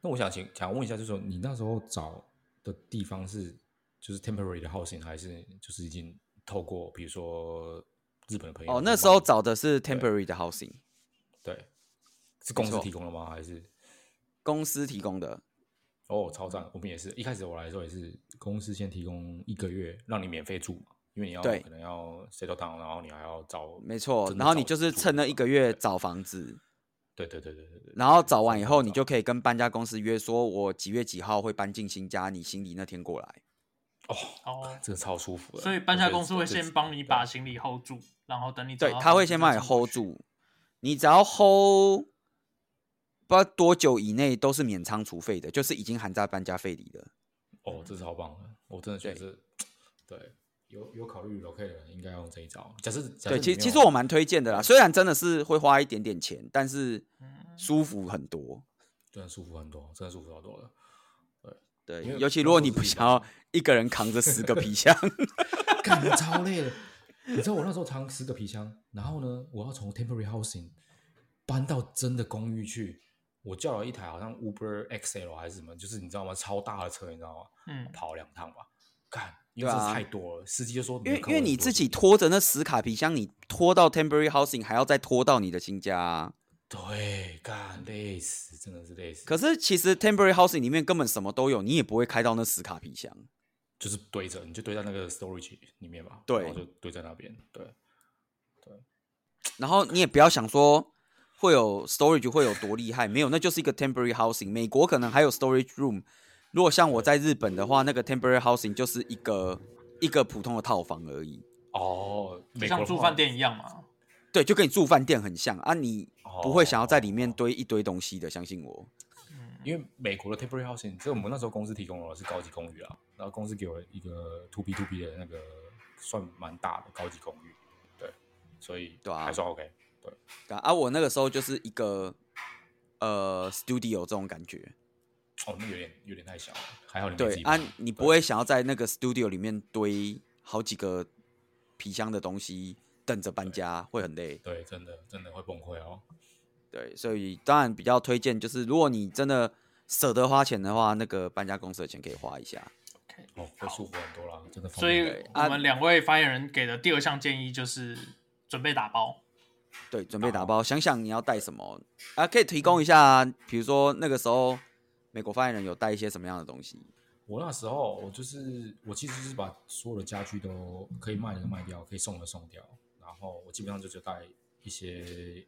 [SPEAKER 3] 那我想请想问一下，就是说你那时候找的地方是，就是 temporary 的 housing，还是就是已经透过比如说日本的朋友？
[SPEAKER 2] 哦，那时候找的是 temporary 的 housing，
[SPEAKER 3] 对，是公司提供的吗？还是
[SPEAKER 2] 公司提供的？
[SPEAKER 3] 哦，超赞！我们也是一开始我来的时候也是公司先提供一个月让你免费住嘛，因为你要可能要 settle down，然后你还要找，
[SPEAKER 2] 没错，然后你就是趁那一个月找房子。
[SPEAKER 3] 对对对对对对，
[SPEAKER 2] 然后找完以后，你就可以跟搬家公司约，说我几月几号会搬进新家，你行李那天过来。
[SPEAKER 3] 哦哦，这个超舒服的。
[SPEAKER 1] 所以搬家公司会先帮你把行李 hold 住，然后等你
[SPEAKER 2] 对，他会先帮你 hold 住，你只要 hold 不知道多久以内都是免仓储费的，就是已经含在搬家费里的。
[SPEAKER 3] 哦，这是超棒的，我真的觉得是，对。对有有考虑 relocate 的人应该用这一招。假设对，其
[SPEAKER 2] 其实我蛮推荐的啦。虽然真的是会花一点点钱，但是舒服很多。
[SPEAKER 3] 真的舒服很多，真的舒服好多了。
[SPEAKER 2] 对对，尤其如果你不想要一个人扛着十个皮 *laughs* 箱，
[SPEAKER 3] 干的超累的。你知道我那时候扛十个皮箱，然后呢，我要从 temporary housing 搬到真的公寓去。我叫了一台好像 Uber XL 还是什么，就是你知道吗？超大的车，你知道吗？嗯，跑两趟吧，干。因为这太多了，啊、司机就说，
[SPEAKER 2] 因为因为你自己拖着那死卡皮箱，你拖到 temporary housing 还要再拖到你的新家，啊，
[SPEAKER 3] 对，干累死，真的是累死。
[SPEAKER 2] 可是其实 temporary housing 里面根本什么都有，你也不会开到那死卡皮箱，
[SPEAKER 3] 就是堆着，你就堆在那个 storage 里面吧，
[SPEAKER 2] 对，
[SPEAKER 3] 然后就堆在那边，对，对。
[SPEAKER 2] 然后你也不要想说会有 storage 会有多厉害，没有，那就是一个 temporary housing。美国可能还有 storage room。如果像我在日本的话，那个 temporary housing 就是一个一个普通的套房而已。
[SPEAKER 3] 哦，
[SPEAKER 1] 像住饭店一样嘛？
[SPEAKER 2] 对，就跟你住饭店很像啊，你不会想要在里面堆一堆东西的，相信我。
[SPEAKER 3] 嗯，因为美国的 temporary housing，所以我们那时候公司提供的是高级公寓啊，然后公司给我一个 to B to B 的那个算蛮大的高级公寓，对，所以对啊，还算 OK，
[SPEAKER 2] 对。啊，我那个时候就是一个呃 studio 这种感觉。
[SPEAKER 3] 哦，那有点有点太小了，还好你
[SPEAKER 2] 对啊，你不会想要在那个 studio 里面堆好几个皮箱的东西，等着搬家会很累。
[SPEAKER 3] 对，真的真的会崩溃哦。
[SPEAKER 2] 对，所以当然比较推荐，就是如果你真的舍得花钱的话，那个搬家公司的钱可以花一下。
[SPEAKER 3] OK，哦，会舒服很多了，真的。
[SPEAKER 1] 所以我们两位发言人给的第二项建议就是准备打包。
[SPEAKER 2] 对，准备打包，想想你要带什么啊？可以提供一下，比如说那个时候。美国发言人有带一些什么样的东西？
[SPEAKER 3] 我那时候我就是我其实就是把所有的家具都可以卖的卖掉，可以送的送掉，然后我基本上就只带一些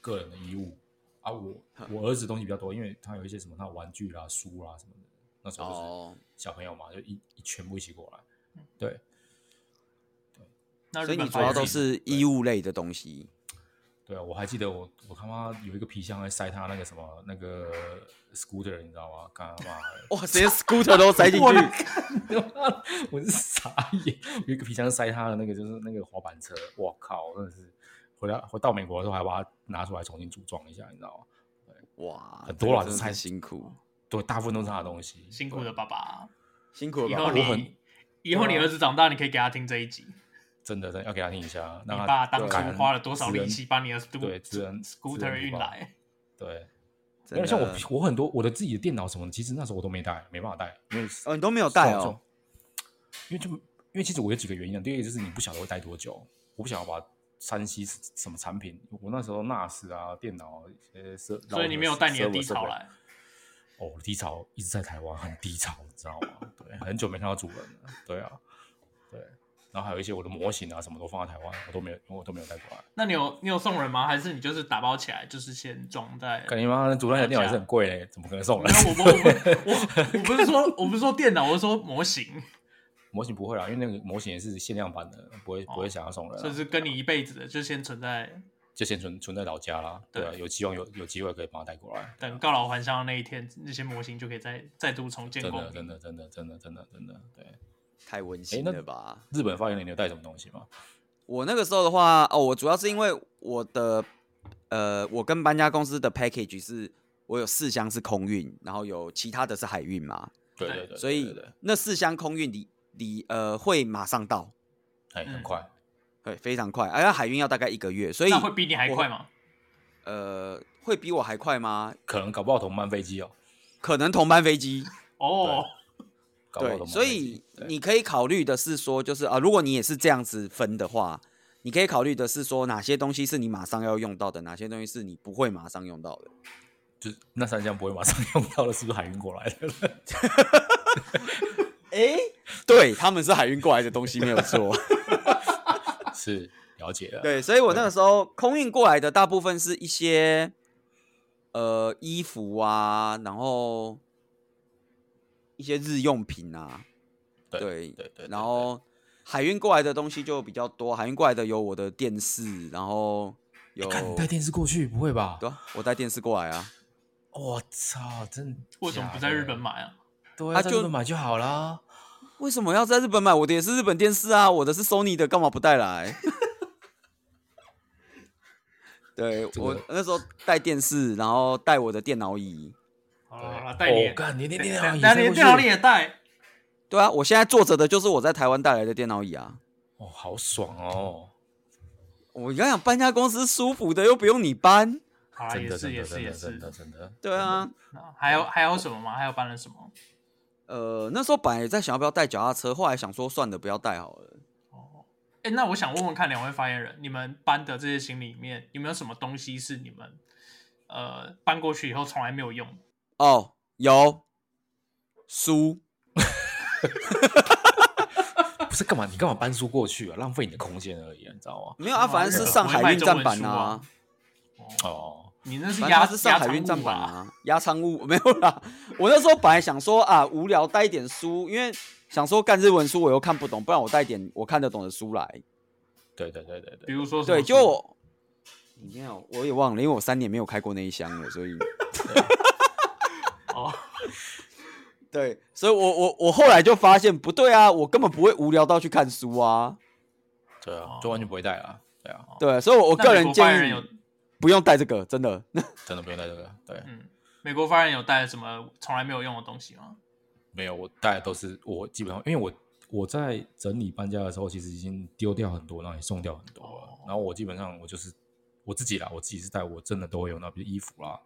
[SPEAKER 3] 个人的衣物啊。我 *laughs* 我儿子东西比较多，因为他有一些什么他玩具啦、书啦什么的。那时候就是小朋友嘛，就一一全部一起过来。对，
[SPEAKER 2] 对，所以你主要都是衣物类的东西。
[SPEAKER 3] 对啊，我还记得我我他妈有一个皮箱在塞他那个什么那个 scooter，你知道吗？干嘛？
[SPEAKER 2] 哇，直接 scooter 都塞进去，
[SPEAKER 3] 我是傻眼。有一个皮箱塞他的那个就是那个滑板车，我靠，真的是回来回到美国的时候还把它拿出来重新组装一下，你知道吗？
[SPEAKER 2] 对，哇，
[SPEAKER 3] 很多了，
[SPEAKER 2] 太辛苦。
[SPEAKER 3] 对，大部分都是他的东西。
[SPEAKER 1] 辛苦的爸爸，
[SPEAKER 2] 辛苦的爸
[SPEAKER 1] 爸。以后你以后你儿子长大，你可以给他听这一集。
[SPEAKER 3] 真的，真的要给他听一下。
[SPEAKER 1] 你爸当初花了多少力气把你的
[SPEAKER 3] 对
[SPEAKER 1] scooter 运来？
[SPEAKER 3] 对，因为像我，我很多我的自己的电脑什么的，其实那时候我都没带，没办法带，因为
[SPEAKER 2] 哦，你都没有带哦。
[SPEAKER 3] 因为就因为其实我有几个原因，第一个就是你不晓得会待多久，我不想要把山西什么产品，我那时候 NAS 啊电脑一些设，
[SPEAKER 1] 所以你没有带你的低潮来。
[SPEAKER 3] 哦，低潮一直在台湾，很低潮，你知道吗？*laughs* 对，很久没看到主人了。对啊，对。然后还有一些我的模型啊，什么都放在台湾，我都没有，我都没有带过来。
[SPEAKER 1] 那你有你有送人吗？还是你就是打包起来，就是先装在？
[SPEAKER 3] 感觉吗？主任的电脑也是很贵嘞，怎么可能送人？
[SPEAKER 1] 我不我我我不是说我不是说电脑，我是说模型。
[SPEAKER 3] 模型不会啦，因为那个模型也是限量版的，不会不会想要送人。
[SPEAKER 1] 就是跟你一辈子的，就先存在，
[SPEAKER 3] 就先存存在老家啦。对啊，有希望有有机会可以把它带过来。
[SPEAKER 1] 等告老还乡的那一天，那些模型就可以再再度重建。
[SPEAKER 3] 真的真的真的真的真的真的对。
[SPEAKER 2] 太温馨了吧！
[SPEAKER 3] 日本发言人，你有带什么东西吗？
[SPEAKER 2] 我那个时候的话，哦，我主要是因为我的，呃，我跟搬家公司的 package 是，我有四箱是空运，然后有其他的是海运嘛。
[SPEAKER 3] 对对对。
[SPEAKER 2] 所以那四箱空运你你呃会马上到，
[SPEAKER 3] 哎，很快，
[SPEAKER 2] 对，非常快。而且海运要大概一个月，所以
[SPEAKER 1] 那会比你还快吗？
[SPEAKER 2] 呃，会比我还快吗？
[SPEAKER 3] 可能搞不好同班飞机哦，
[SPEAKER 2] 可能同班飞机
[SPEAKER 1] 哦。
[SPEAKER 2] 对，所以你可以考虑的是说，就是啊，如果你也是这样子分的话，你可以考虑的是说，哪些东西是你马上要用到的，哪些东西是你不会马上用到的。
[SPEAKER 3] 就那三项不会马上用到的，是不是海运过来的？
[SPEAKER 2] 哎、欸，对，他们是海运过来的东西，没有错。*laughs*
[SPEAKER 3] 是了解了。
[SPEAKER 2] 对，所以我那个时候空运过来的大部分是一些呃衣服啊，然后。一些日用品啊，
[SPEAKER 3] 对对对，对，
[SPEAKER 2] 然后海运过来的东西就比较多。海运过来的有我的电视，然后有
[SPEAKER 3] 你带电视过去，不会吧？
[SPEAKER 2] 对啊，我带电视过来啊。
[SPEAKER 3] 我操，真的？
[SPEAKER 1] 为什么不在日本买啊？
[SPEAKER 3] 对啊，在日本买就好啦。
[SPEAKER 2] 为什么要在日本买？我的也是日本电视啊，我的是 Sony 的，干嘛不带来？*laughs* 对，我那时候带电视，然后带我的电脑椅。
[SPEAKER 1] 啊，带你，
[SPEAKER 3] 干你连电脑椅，
[SPEAKER 1] 连电脑椅也带？
[SPEAKER 2] 对啊，我现在坐着的就是我在台湾带来的电脑椅啊。
[SPEAKER 3] 哦，好爽哦！
[SPEAKER 2] 我刚想搬家公司舒服的，又不用你搬。
[SPEAKER 1] 啊，也是也是也是，
[SPEAKER 3] 真的真的。
[SPEAKER 2] 对啊，
[SPEAKER 1] 还有还有什么吗？还有搬了什么？
[SPEAKER 2] 呃，那时候本来在想要不要带脚踏车，后来想说算了，不要带好了。
[SPEAKER 1] 哦，哎，那我想问问看两位发言人，你们搬的这些行李里面有没有什么东西是你们呃搬过去以后从来没有用？
[SPEAKER 2] 哦，有书，
[SPEAKER 3] 不是干嘛？你干嘛搬书过去啊？浪费你的空间而已，你知道吗？
[SPEAKER 2] 没有啊，反正是上海运站版啊。
[SPEAKER 3] 哦，
[SPEAKER 1] 你那是压是
[SPEAKER 2] 上海运站版啊，压仓物 *laughs* 没有啦。我那时候本来想说啊，无聊带一点书，因为想说干日文书我又看不懂，不然我带点我看得懂的书来。
[SPEAKER 3] 对对对对对，
[SPEAKER 1] 比如说
[SPEAKER 2] 对，就你没有，我也忘了，因为我三年没有开过那一箱了，所以。*laughs* 哦，*laughs* 对，所以我我我后来就发现不对啊，我根本不会无聊到去看书啊，
[SPEAKER 3] 对啊，就完全不会带啊，对啊，
[SPEAKER 2] 对，所以我个人建议不用带这个，真的，*laughs*
[SPEAKER 3] 真的不用带这个，对，
[SPEAKER 1] 嗯，美国发言人有带什么从来没有用的东西吗？
[SPEAKER 3] 没有，我带的都是我基本上，因为我我在整理搬家的时候，其实已经丢掉很多，然后也送掉很多了，然后我基本上我就是我自己啦，我自己是带，我真的都会用到，比如衣服啦。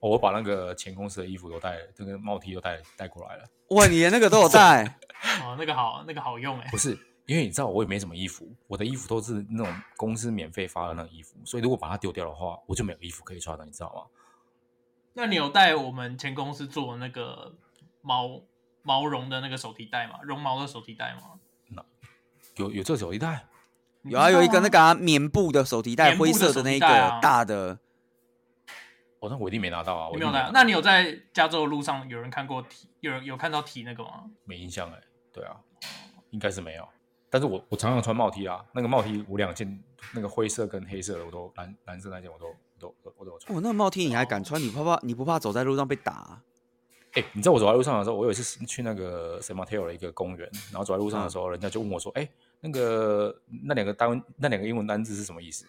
[SPEAKER 3] 我把那个前公司的衣服都带，这个帽 T 都带带过来了。
[SPEAKER 2] 哇，你连那个都有带？*laughs*
[SPEAKER 1] 哦，那个好，那个好用哎。
[SPEAKER 3] 不是，因为你知道我也没什么衣服，我的衣服都是那种公司免费发的那个衣服，所以如果把它丢掉的话，我就没有衣服可以穿了，你知道吗？
[SPEAKER 1] 那你有带我们前公司做的那个毛毛绒的那个手提袋吗？绒毛的手提袋吗？
[SPEAKER 3] 那有有这手提袋？
[SPEAKER 2] 有啊，有一个那个、啊、棉布的手提袋，灰色的那个大的。
[SPEAKER 3] 哦，那我一定没拿到啊！我
[SPEAKER 1] 没有拿。那你有在加州的路上有人看过提？有人有看到提那个吗？
[SPEAKER 3] 没印象哎、欸。对啊，应该是没有。但是我我常常穿帽 T 啊，那个帽 T 我两件，那个灰色跟黑色的我都蓝蓝色那件我都都我都有穿。
[SPEAKER 2] 哦，那个帽 T 你还敢穿？你怕怕？你不怕走在路上被打、啊？
[SPEAKER 3] 哎、欸，你知道我走在路上的时候，我有一次去那个 San Mateo 的一个公园，然后走在路上的时候，嗯、人家就问我说：“哎、欸，那个那两个单那两个英文单字是什么意思？”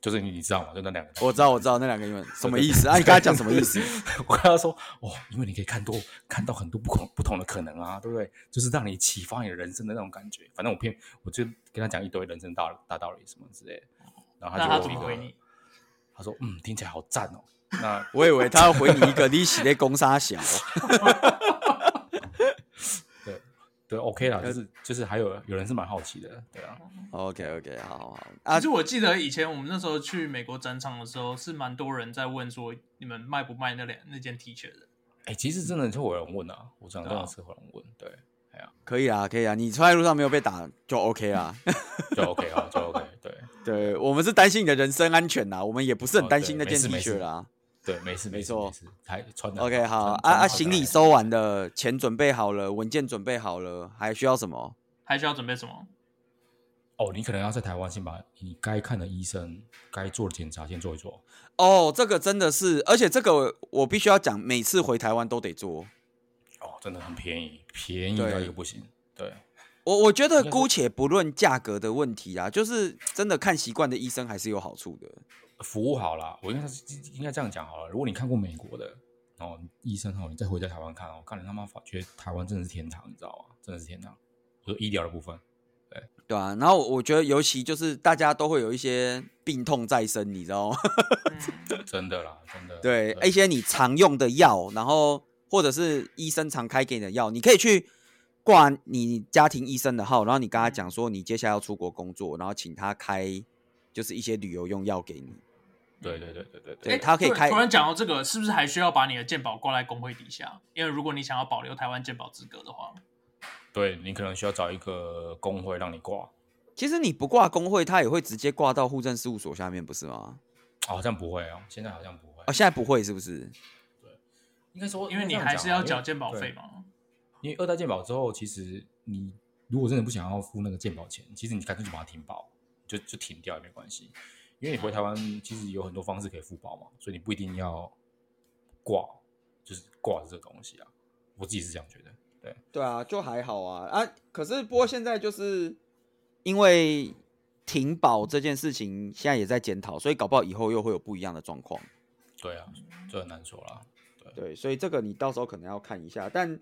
[SPEAKER 3] 就是你，你知道吗？就那两个，
[SPEAKER 2] 我知道，我知道那两个英文什么意思啊？你刚才讲什么意思？*laughs*
[SPEAKER 3] 我跟他说，哦，因为你可以看多看到很多不同不同的可能啊，对不对？就是让你启发你的人生的那种感觉。反正我偏，我就跟他讲一堆人生大大道理什么之类的。然后他就
[SPEAKER 1] 他回你？
[SPEAKER 3] 他说，嗯，听起来好赞哦。那
[SPEAKER 2] 我以为他要回你一个你洗的公沙小。*laughs*
[SPEAKER 3] 对，OK 啦，就是就是还有有人是蛮好奇的，对啊
[SPEAKER 2] ，OK OK，好好好。
[SPEAKER 1] 啊，其实我记得以前我们那时候去美国展场的时候，是蛮多人在问说，你们卖不卖那两那件 T 恤的？
[SPEAKER 3] 哎、欸，其实真的就有人问啊，我讲真的是有人问，对，哎呀、啊，
[SPEAKER 2] 可以啊，可以啊，你穿在路上没有被打就 OK 啦，*laughs*
[SPEAKER 3] 就 OK 啊，就 OK，对，
[SPEAKER 2] 对我们是担心你的人身安全呐，我们也不是很担心那件 T 恤啦。
[SPEAKER 3] 对，没事，没错，还穿的。
[SPEAKER 2] OK，好啊啊，行李收完了，钱准备好了，文件准备好了，还需要什么？
[SPEAKER 1] 还需要准备什么？
[SPEAKER 3] 哦，你可能要在台湾先把你该看的医生、该做的检查先做一做。
[SPEAKER 2] 哦，这个真的是，而且这个我必须要讲，每次回台湾都得做。
[SPEAKER 3] 哦，真的很便宜，便宜到一个不行。对，
[SPEAKER 2] 我我觉得姑且不论价格的问题啊，就是真的看习惯的医生还是有好处的。
[SPEAKER 3] 服务好了，我应该是应该这样讲好了。如果你看过美国的哦医生哦，你再回到台湾看哦，看你他妈觉得台湾真的是天堂，你知道吗？真的是天堂。我说医疗的部分，对
[SPEAKER 2] 对啊。然后我觉得尤其就是大家都会有一些病痛在身，你知道吗？*laughs*
[SPEAKER 3] 真的啦，真的。
[SPEAKER 2] 对，一些你常用的药，然后或者是医生常开给你的药，你可以去挂你家庭医生的号，然后你跟他讲说你接下来要出国工作，然后请他开就是一些旅游用药给你。
[SPEAKER 3] 对对对对对
[SPEAKER 2] 对，他可以开。
[SPEAKER 1] 突然讲到这个，是不是还需要把你的鉴宝挂在工会底下？因为如果你想要保留台湾鉴宝资格的话，
[SPEAKER 3] 对，你可能需要找一个工会让你挂。
[SPEAKER 2] 其实你不挂工会，他也会直接挂到户政事务所下面，不是吗？
[SPEAKER 3] 好像不会哦，现在好像不会。
[SPEAKER 2] 哦，现在不会是不是？
[SPEAKER 3] 对，应该说，
[SPEAKER 1] 因为你还是要缴鉴保费嘛。
[SPEAKER 3] 因为二代鉴保之后，其实你如果真的不想要付那个鉴保钱，其实你干脆就把它停保，就就停掉也没关系。因为你回台湾，其实有很多方式可以付保嘛，所以你不一定要挂，就是挂着这个东西啊。我自己是这样觉得，对
[SPEAKER 2] 对啊，就还好啊啊。可是不过现在就是因为停保这件事情，现在也在检讨，所以搞不好以后又会有不一样的状况。
[SPEAKER 3] 对啊，这很难说啦。对
[SPEAKER 2] 对，所以这个你到时候可能要看一下，但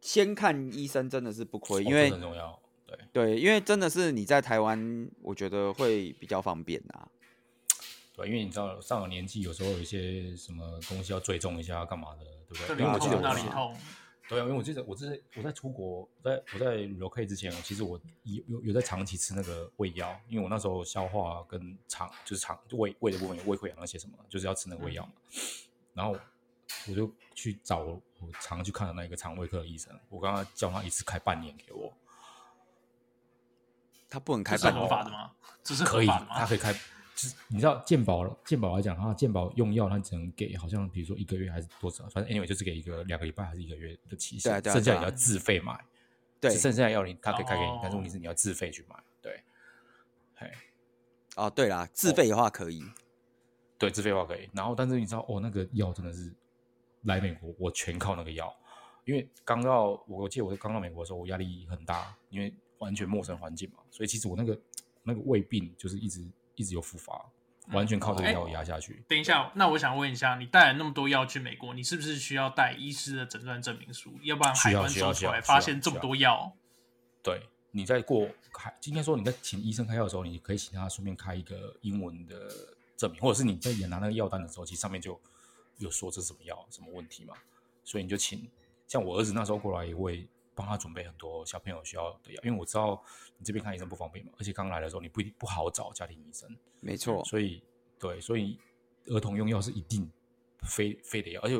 [SPEAKER 2] 先看医生真的是不亏，因为
[SPEAKER 3] 很重要。对
[SPEAKER 2] 对，因为真的是你在台湾，我觉得会比较方便啊。
[SPEAKER 3] 对，因为你知道上了年纪，有时候有一些什么东西要追踪一下，干嘛的，对不对？因为我记得我是对啊，因为我记得我之前我在出国，在我在旅游 K 之前，其实我有有有在长期吃那个胃药，因为我那时候消化跟肠就是肠胃胃的部分有胃溃疡那些什么，就是要吃那个胃药嘛。嗯、然后我就去找我常去看的那个肠胃科的医生，我刚刚叫他一次开半年给我。
[SPEAKER 2] 他不能开，
[SPEAKER 1] 是合法的吗？只是
[SPEAKER 3] 可以，他可以开。就是你知道健保健保来讲，他健保用药，他只能给好像比如说一个月还是多少，反正 anyway 就是给一个两个礼拜还是一个月的期限，剩下你要自费买。对，剩下的药你他可以开给你，但是问题是你要自费去买。对，嘿，
[SPEAKER 2] 哦，对啦，自费的话可以。
[SPEAKER 3] 对，自费的话可以。然后，但是你知道，哦，那个药真的是来美国，我全靠那个药，因为刚到我记得我刚到美国的时候，我压力很大，因为。完全陌生环境嘛，所以其实我那个那个胃病就是一直一直有复发，完全靠这个药压下去。
[SPEAKER 1] 等一下，那我想问一下，你带了那么多药去美国，你是不是需要带医师的诊断证明书？要不然海关搜出来发现这么多药，
[SPEAKER 3] 对，你在过海，应该说你在请医生开药的时候，你可以请他顺便开一个英文的证明，或者是你在拿那个药单的时候，其实上面就有说这是什么药，什么问题嘛，所以你就请，像我儿子那时候过来也会。帮他准备很多小朋友需要的药，因为我知道你这边看医生不方便嘛，而且刚来的时候你不一定不好找家庭医生，
[SPEAKER 2] 没错，
[SPEAKER 3] 所以对，所以儿童用药是一定非非得要，而且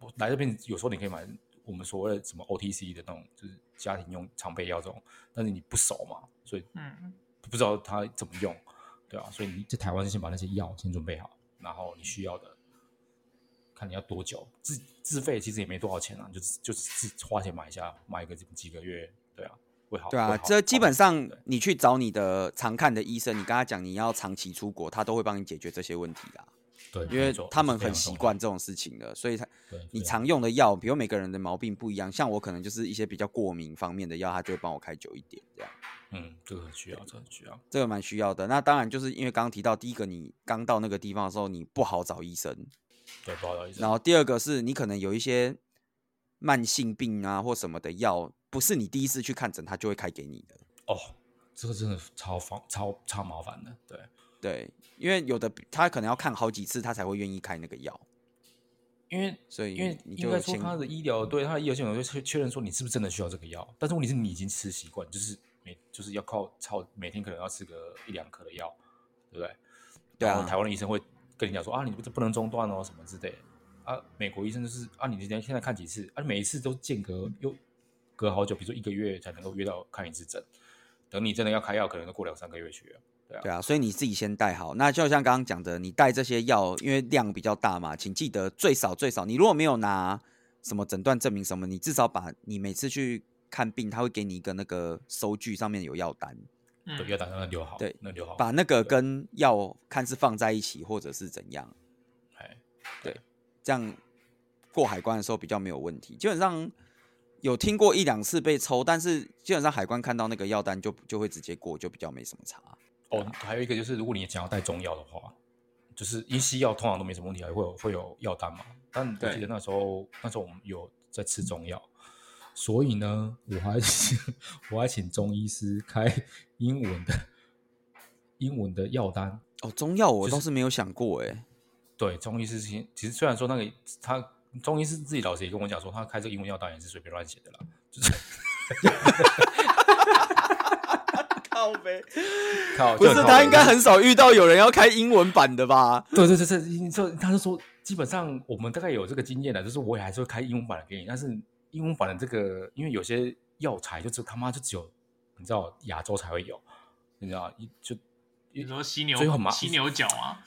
[SPEAKER 3] 我来这边有时候你可以买我们所谓的什么 OTC 的那种，就是家庭用常备药这种，但是你不熟嘛，所以嗯不知道他怎么用，对啊，所以你在台湾先把那些药先准备好，然后你需要的。看你要多久自自费，其实也没多少钱啊，就就自花钱买一下，买一个几个月，对啊，会好。
[SPEAKER 2] 对啊，这基本上你去找你的常看的医生，你跟他讲你要长期出国，他都会帮你解决这些问题啦。
[SPEAKER 3] 对，
[SPEAKER 2] 因为他们很习惯这种事情的，所以他你常用的药，比如每个人的毛病不一样，像我可能就是一些比较过敏方面的药，他就会帮我开久一点这样。
[SPEAKER 3] 嗯，这个很需要，这个很需要，
[SPEAKER 2] 这个蛮需要的。那当然就是因为刚刚提到，第一个你刚到那个地方的时候，你不好找医生。
[SPEAKER 3] 对，不好意思。
[SPEAKER 2] 然后第二个是你可能有一些慢性病啊或什么的药，不是你第一次去看诊他就会开给你的。
[SPEAKER 3] 哦，这个真的超方超超麻烦的。对
[SPEAKER 2] 对，因为有的他可能要看好几次他才会愿意开那个药。
[SPEAKER 3] 因为所以因为应该说他的医疗对他的医疗系统就确确认说你是不是真的需要这个药，但是问题是你已经吃习惯，就是每就是要靠超每天可能要吃个一两颗的药，对不对？对啊，台湾的医生会。跟你讲说啊，你不不能中断哦，什么之类的啊。美国医生就是啊，你今天现在看几次啊？每一次都间隔又隔好久，比如说一个月才能够约到看一次诊。等你真的要开药，可能都过两三个月去了。对啊，
[SPEAKER 2] 对啊，所以你自己先带好。那就像刚刚讲的，你带这些药，因为量比较大嘛，请记得最少最少，你如果没有拿什么诊断证明什么，你至少把你每次去看病，他会给你一个那个收据，上面有药单。
[SPEAKER 3] 对，要打算留好。对，那留好。
[SPEAKER 2] 把那个跟药看是放在一起，或者是怎样。哎，对，这样过海关的时候比较没有问题。基本上有听过一两次被抽，但是基本上海关看到那个药单就就会直接过，就比较没什么差。
[SPEAKER 3] 哦，还有一个就是，如果你想要带中药的话，就是一西药通常都没什么问题，还会有会有药单嘛。但我记得那时候那时候我们有在吃中药。所以呢，我还请 *laughs* 我还请中医师开英文的英文的药单
[SPEAKER 2] 哦。中药我倒是没有想过哎、就是。
[SPEAKER 3] 对，中医师其实虽然说那个他中医师自己老师也跟我讲说，他开这个英文药单也是随便乱写的啦，就是。*laughs*
[SPEAKER 2] 靠呗，靠，不是他应该很少遇到有人要开英文版的吧？
[SPEAKER 3] 对对对对，你说他就说，基本上我们大概有这个经验了，就是我也还是会开英文版的给你，但是英文版的这个，因为有些药材就只他妈就只有你知道亚洲才会有，你知道就
[SPEAKER 1] 你说犀牛犀牛角啊？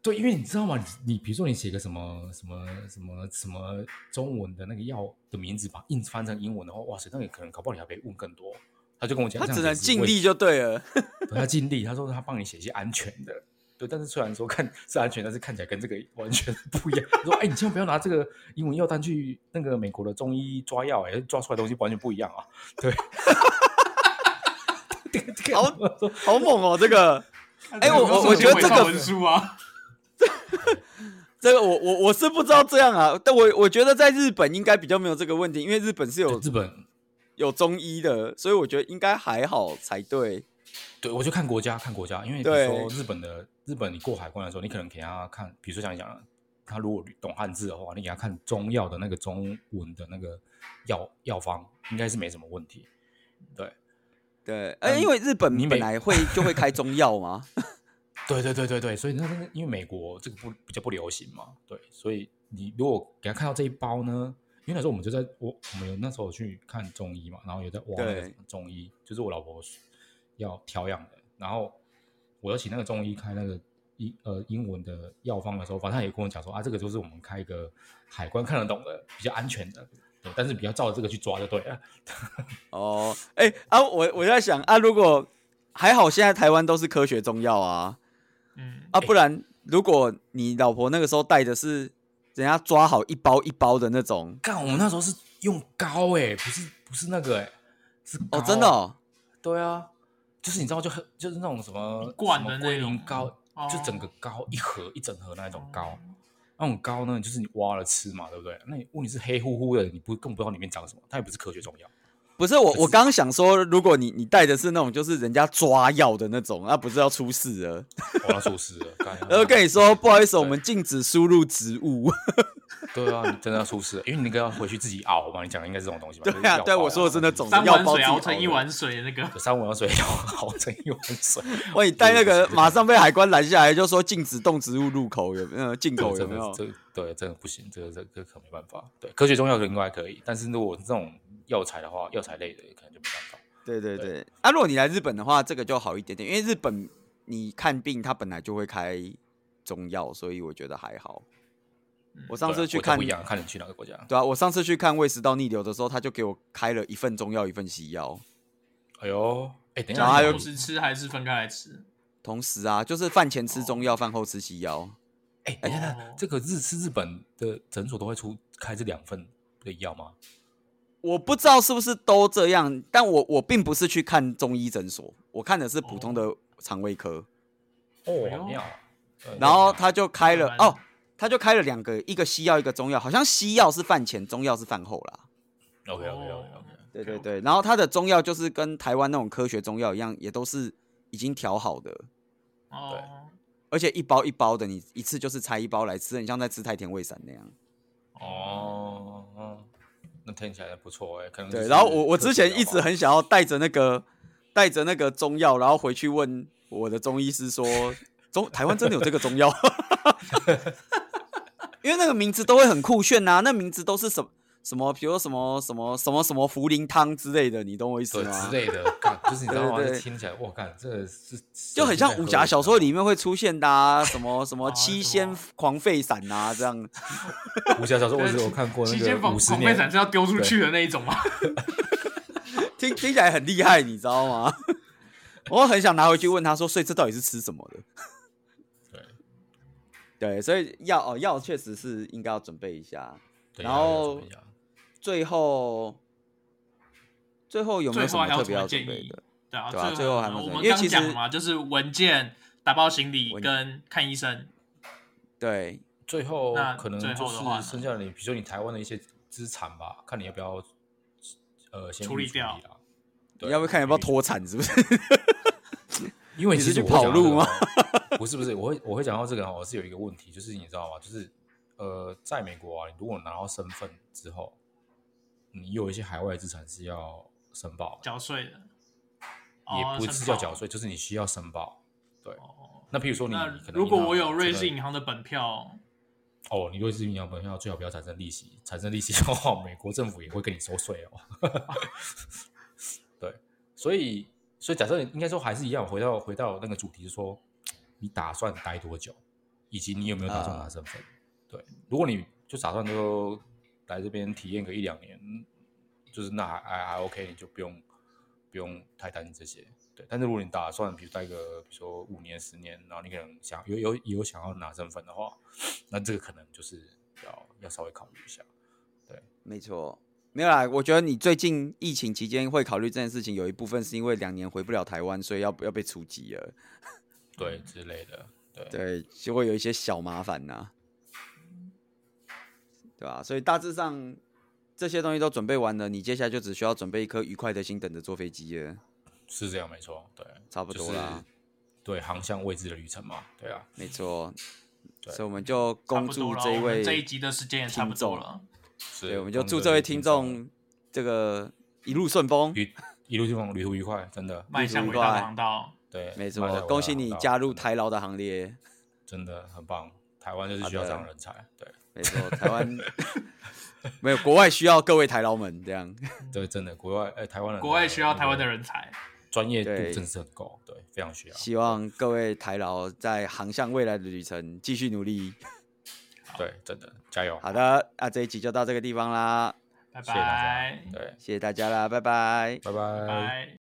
[SPEAKER 3] 对，因为你知道吗？你你比如说你写个什么什么什么什么中文的那个药的名字，把硬翻成英文的话，哇塞，那你可能搞不好你还被问更多。他就跟我讲，
[SPEAKER 2] 他只能尽力就对了。*laughs*
[SPEAKER 3] 他尽力，他说他帮你写一些安全的，对。但是虽然说看是安全，但是看起来跟这个完全不一样。他说：“哎、欸，你千万不要拿这个英文药单去那个美国的中医抓药，哎，抓出来的东西完全不一样啊。”对，*laughs*
[SPEAKER 2] 好好猛哦，这个。哎、欸，我我我觉得这个
[SPEAKER 1] 文书啊，*laughs*
[SPEAKER 2] 这个我我我是不知道这样啊，但我我觉得在日本应该比较没有这个问题，因为日本是有
[SPEAKER 3] 日本。
[SPEAKER 2] 有中医的，所以我觉得应该还好才对。
[SPEAKER 3] 对，我就看国家，看国家，因为比如说日本的日本，你过海关的时候，你可能给他看，比如说像你讲的，他如果懂汉字的话，你给他看中药的那个中文的那个药药方，应该是没什么问题。对，
[SPEAKER 2] 对，哎、欸，因为日本你本来会就会开中药吗？*laughs*
[SPEAKER 3] 对对对对对，所以那因为美国这个不比较不流行嘛，对，所以你如果给他看到这一包呢？因为那时候我们就在我我们有那时候去看中医嘛，然后有在挖那个中医，就是我老婆要调养的，然后我要请那个中医开那个英呃英文的药方的时候，反正他也跟我讲说啊，这个就是我们开一个海关看得懂的，比较安全的，对，但是比较照着这个去抓就对了。*laughs*
[SPEAKER 2] 哦，哎、欸、啊，我我在想啊，如果还好现在台湾都是科学中药啊，嗯啊，不然如果你老婆那个时候带的是。人家抓好一包一包的那种，
[SPEAKER 3] 干，我们那时候是用膏哎、欸，不是不是那个哎、欸，是
[SPEAKER 2] 哦，真的、哦，
[SPEAKER 3] 对啊，就是你知道就很就是那种什么
[SPEAKER 1] 罐的
[SPEAKER 3] 龟苓膏，就整个膏一盒一整盒那一种膏，哦、那种膏呢就是你挖了吃嘛，对不对？那你问题是黑乎乎的，你不更不知道里面长什么，它也不是科学中药。
[SPEAKER 2] 不是我，我刚刚想说，如果你你带的是那种就是人家抓药的那种，那不是要出事了？
[SPEAKER 3] 我要出事了！
[SPEAKER 2] 然后 *laughs* 跟你说，不好意思，我们禁止输入植物。
[SPEAKER 3] 对啊，你真的要出事了，因为你那个要回去自己熬嘛。你讲的应该是这种东西吧？
[SPEAKER 2] 对啊，对我说的是那种
[SPEAKER 1] 三碗水熬成一碗水那个，*laughs*
[SPEAKER 3] 三碗水 *laughs* 熬成一碗水。
[SPEAKER 2] 我你带那个，马上被海关拦下来，就说禁止动植物入口，有没有进口？有没有？
[SPEAKER 3] 这对，真的不行，这个这个可没办法。对，科学中药应该还可以，但是如果这种。药材的话，药材类的可能就比较高。
[SPEAKER 2] 对对对，对啊，如果你来日本的话，这个就好一点点，因为日本你看病，他本来就会开中药，所以我觉得还好。嗯、我上次去看，不一样，
[SPEAKER 3] 看你去哪个国家。
[SPEAKER 2] 对啊，我上次去看胃食道逆流的时候，他就给我开了一份中药，一份西药。
[SPEAKER 3] 哎呦，哎、欸，等一
[SPEAKER 1] 下，同时吃还是分开来吃？
[SPEAKER 2] 同时啊，就是饭前吃中药，饭、哦、后吃西药。
[SPEAKER 3] 哎、欸，等一下，这个日吃日本的诊所都会出开这两份的药吗？
[SPEAKER 2] 我不知道是不是都这样，但我我并不是去看中医诊所，我看的是普通的肠胃科。
[SPEAKER 3] 哦，妙。
[SPEAKER 2] 然后他就开了哦，他就开了两个，一个西药，一个中药，好像西药是饭前，中药是饭后啦。
[SPEAKER 3] OK OK OK OK。
[SPEAKER 2] 对对对，然后他的中药就是跟台湾那种科学中药一样，也都是已经调好的。
[SPEAKER 1] 哦。对。
[SPEAKER 2] 而且一包一包的，你一次就是拆一包来吃，很像在吃太田胃散那样。
[SPEAKER 3] 哦。那听起来不错哎、欸，可能
[SPEAKER 2] 对。然后我我之前一直很想要带着那个带着那个中药，然后回去问我的中医师说，中台湾真的有这个中药？*laughs* 因为那个名字都会很酷炫呐、啊，那名字都是什么？什么，比如什么什么什么什么茯苓汤之类的，你懂我意思吗？
[SPEAKER 3] 之类的，就是你知道吗？*laughs* 听起来，我靠，这个是
[SPEAKER 2] 就很像武侠小说里面会出现的啊，什么什么 *laughs* 七仙狂吠散啊，这样。
[SPEAKER 3] 武侠小说我只有看过那个。七仙狂
[SPEAKER 1] 狂吠散是要丢出去的那一种吗？*laughs*
[SPEAKER 2] 听听起来很厉害，你知道吗？我很想拿回去问他说，所以这到底是吃什么的？
[SPEAKER 3] 对
[SPEAKER 2] 对，所以药哦药确实是应该要准备一下，然后。最后，最后有没有什么特别要准备的？
[SPEAKER 1] 对啊，对啊，最后还没有。我们刚讲嘛，就是文件、打包行李跟看医生。
[SPEAKER 2] 对，
[SPEAKER 3] 最后可能就是剩下的你，比如说你台湾的一些资产吧，看你要不要呃先处理掉。
[SPEAKER 2] 你要不要看要不要脱产？是不是？*laughs*
[SPEAKER 3] 因为其实
[SPEAKER 2] 你是去跑路吗？
[SPEAKER 3] 不是不是，我会我会讲到这个，我是有一个问题，就是你知道吗？就是呃，在美国啊，你如果拿到身份之后，你有一些海外资产是要申报
[SPEAKER 1] 缴税的，
[SPEAKER 3] 也不是叫缴税，就是你需要申报。对，哦、那譬如说你，
[SPEAKER 1] 你如果我有瑞士银行的本票，
[SPEAKER 3] 哦，你瑞士银行本票最好不要产生利息，产生利息的话，*laughs* 美国政府也会跟你收税哦。*laughs* 对，所以，所以假设应该说还是一样，回到回到那个主题是说，你打算待多久，以及你有没有打算拿身份？啊对，如果你就打算就来这边体验个一两年，就是那还还还 OK，你就不用不用太担心这些。对，但是如果你打算比如待个比如说五年十年，然后你可能想有有有想要拿身份的话，那这个可能就是要要稍微考虑一下。对，
[SPEAKER 2] 没错，没有啦。我觉得你最近疫情期间会考虑这件事情，有一部分是因为两年回不了台湾，所以要要被除籍了，
[SPEAKER 3] 对之类的。对
[SPEAKER 2] 对，就会有一些小麻烦呐。对吧？所以大致上这些东西都准备完了，你接下来就只需要准备一颗愉快的心，等着坐飞机了。
[SPEAKER 3] 是这样，没错。对，
[SPEAKER 2] 差不多啦。
[SPEAKER 3] 对，航向未知的旅程嘛。对啊，
[SPEAKER 2] 没错。所以我们就恭祝这一位
[SPEAKER 1] 这一集的时间也差不多了。
[SPEAKER 2] 对，我们就祝这位听众这个一路顺风，
[SPEAKER 3] 一一路顺风，旅途愉快，真的。
[SPEAKER 1] 迈向伟大的航道。
[SPEAKER 3] 对，
[SPEAKER 2] 没错。恭喜你加入台劳的行列，
[SPEAKER 3] 真的很棒。台湾就是需要这样的人才。对。
[SPEAKER 2] 没错，台湾没有国外需要各位台劳们这样。*laughs*
[SPEAKER 3] 对，真的国外哎，台湾人
[SPEAKER 1] 国外需要台湾的人才，
[SPEAKER 3] 专业度真是很高，对，非常需要。
[SPEAKER 2] 希望各位台劳在航向未来的旅程继续努力。*laughs*
[SPEAKER 3] 对，真的加油。
[SPEAKER 2] 好的，那这一集就到这个地方啦，
[SPEAKER 1] 拜拜。
[SPEAKER 3] 对，
[SPEAKER 2] 谢谢大家啦，拜拜，
[SPEAKER 3] 拜拜。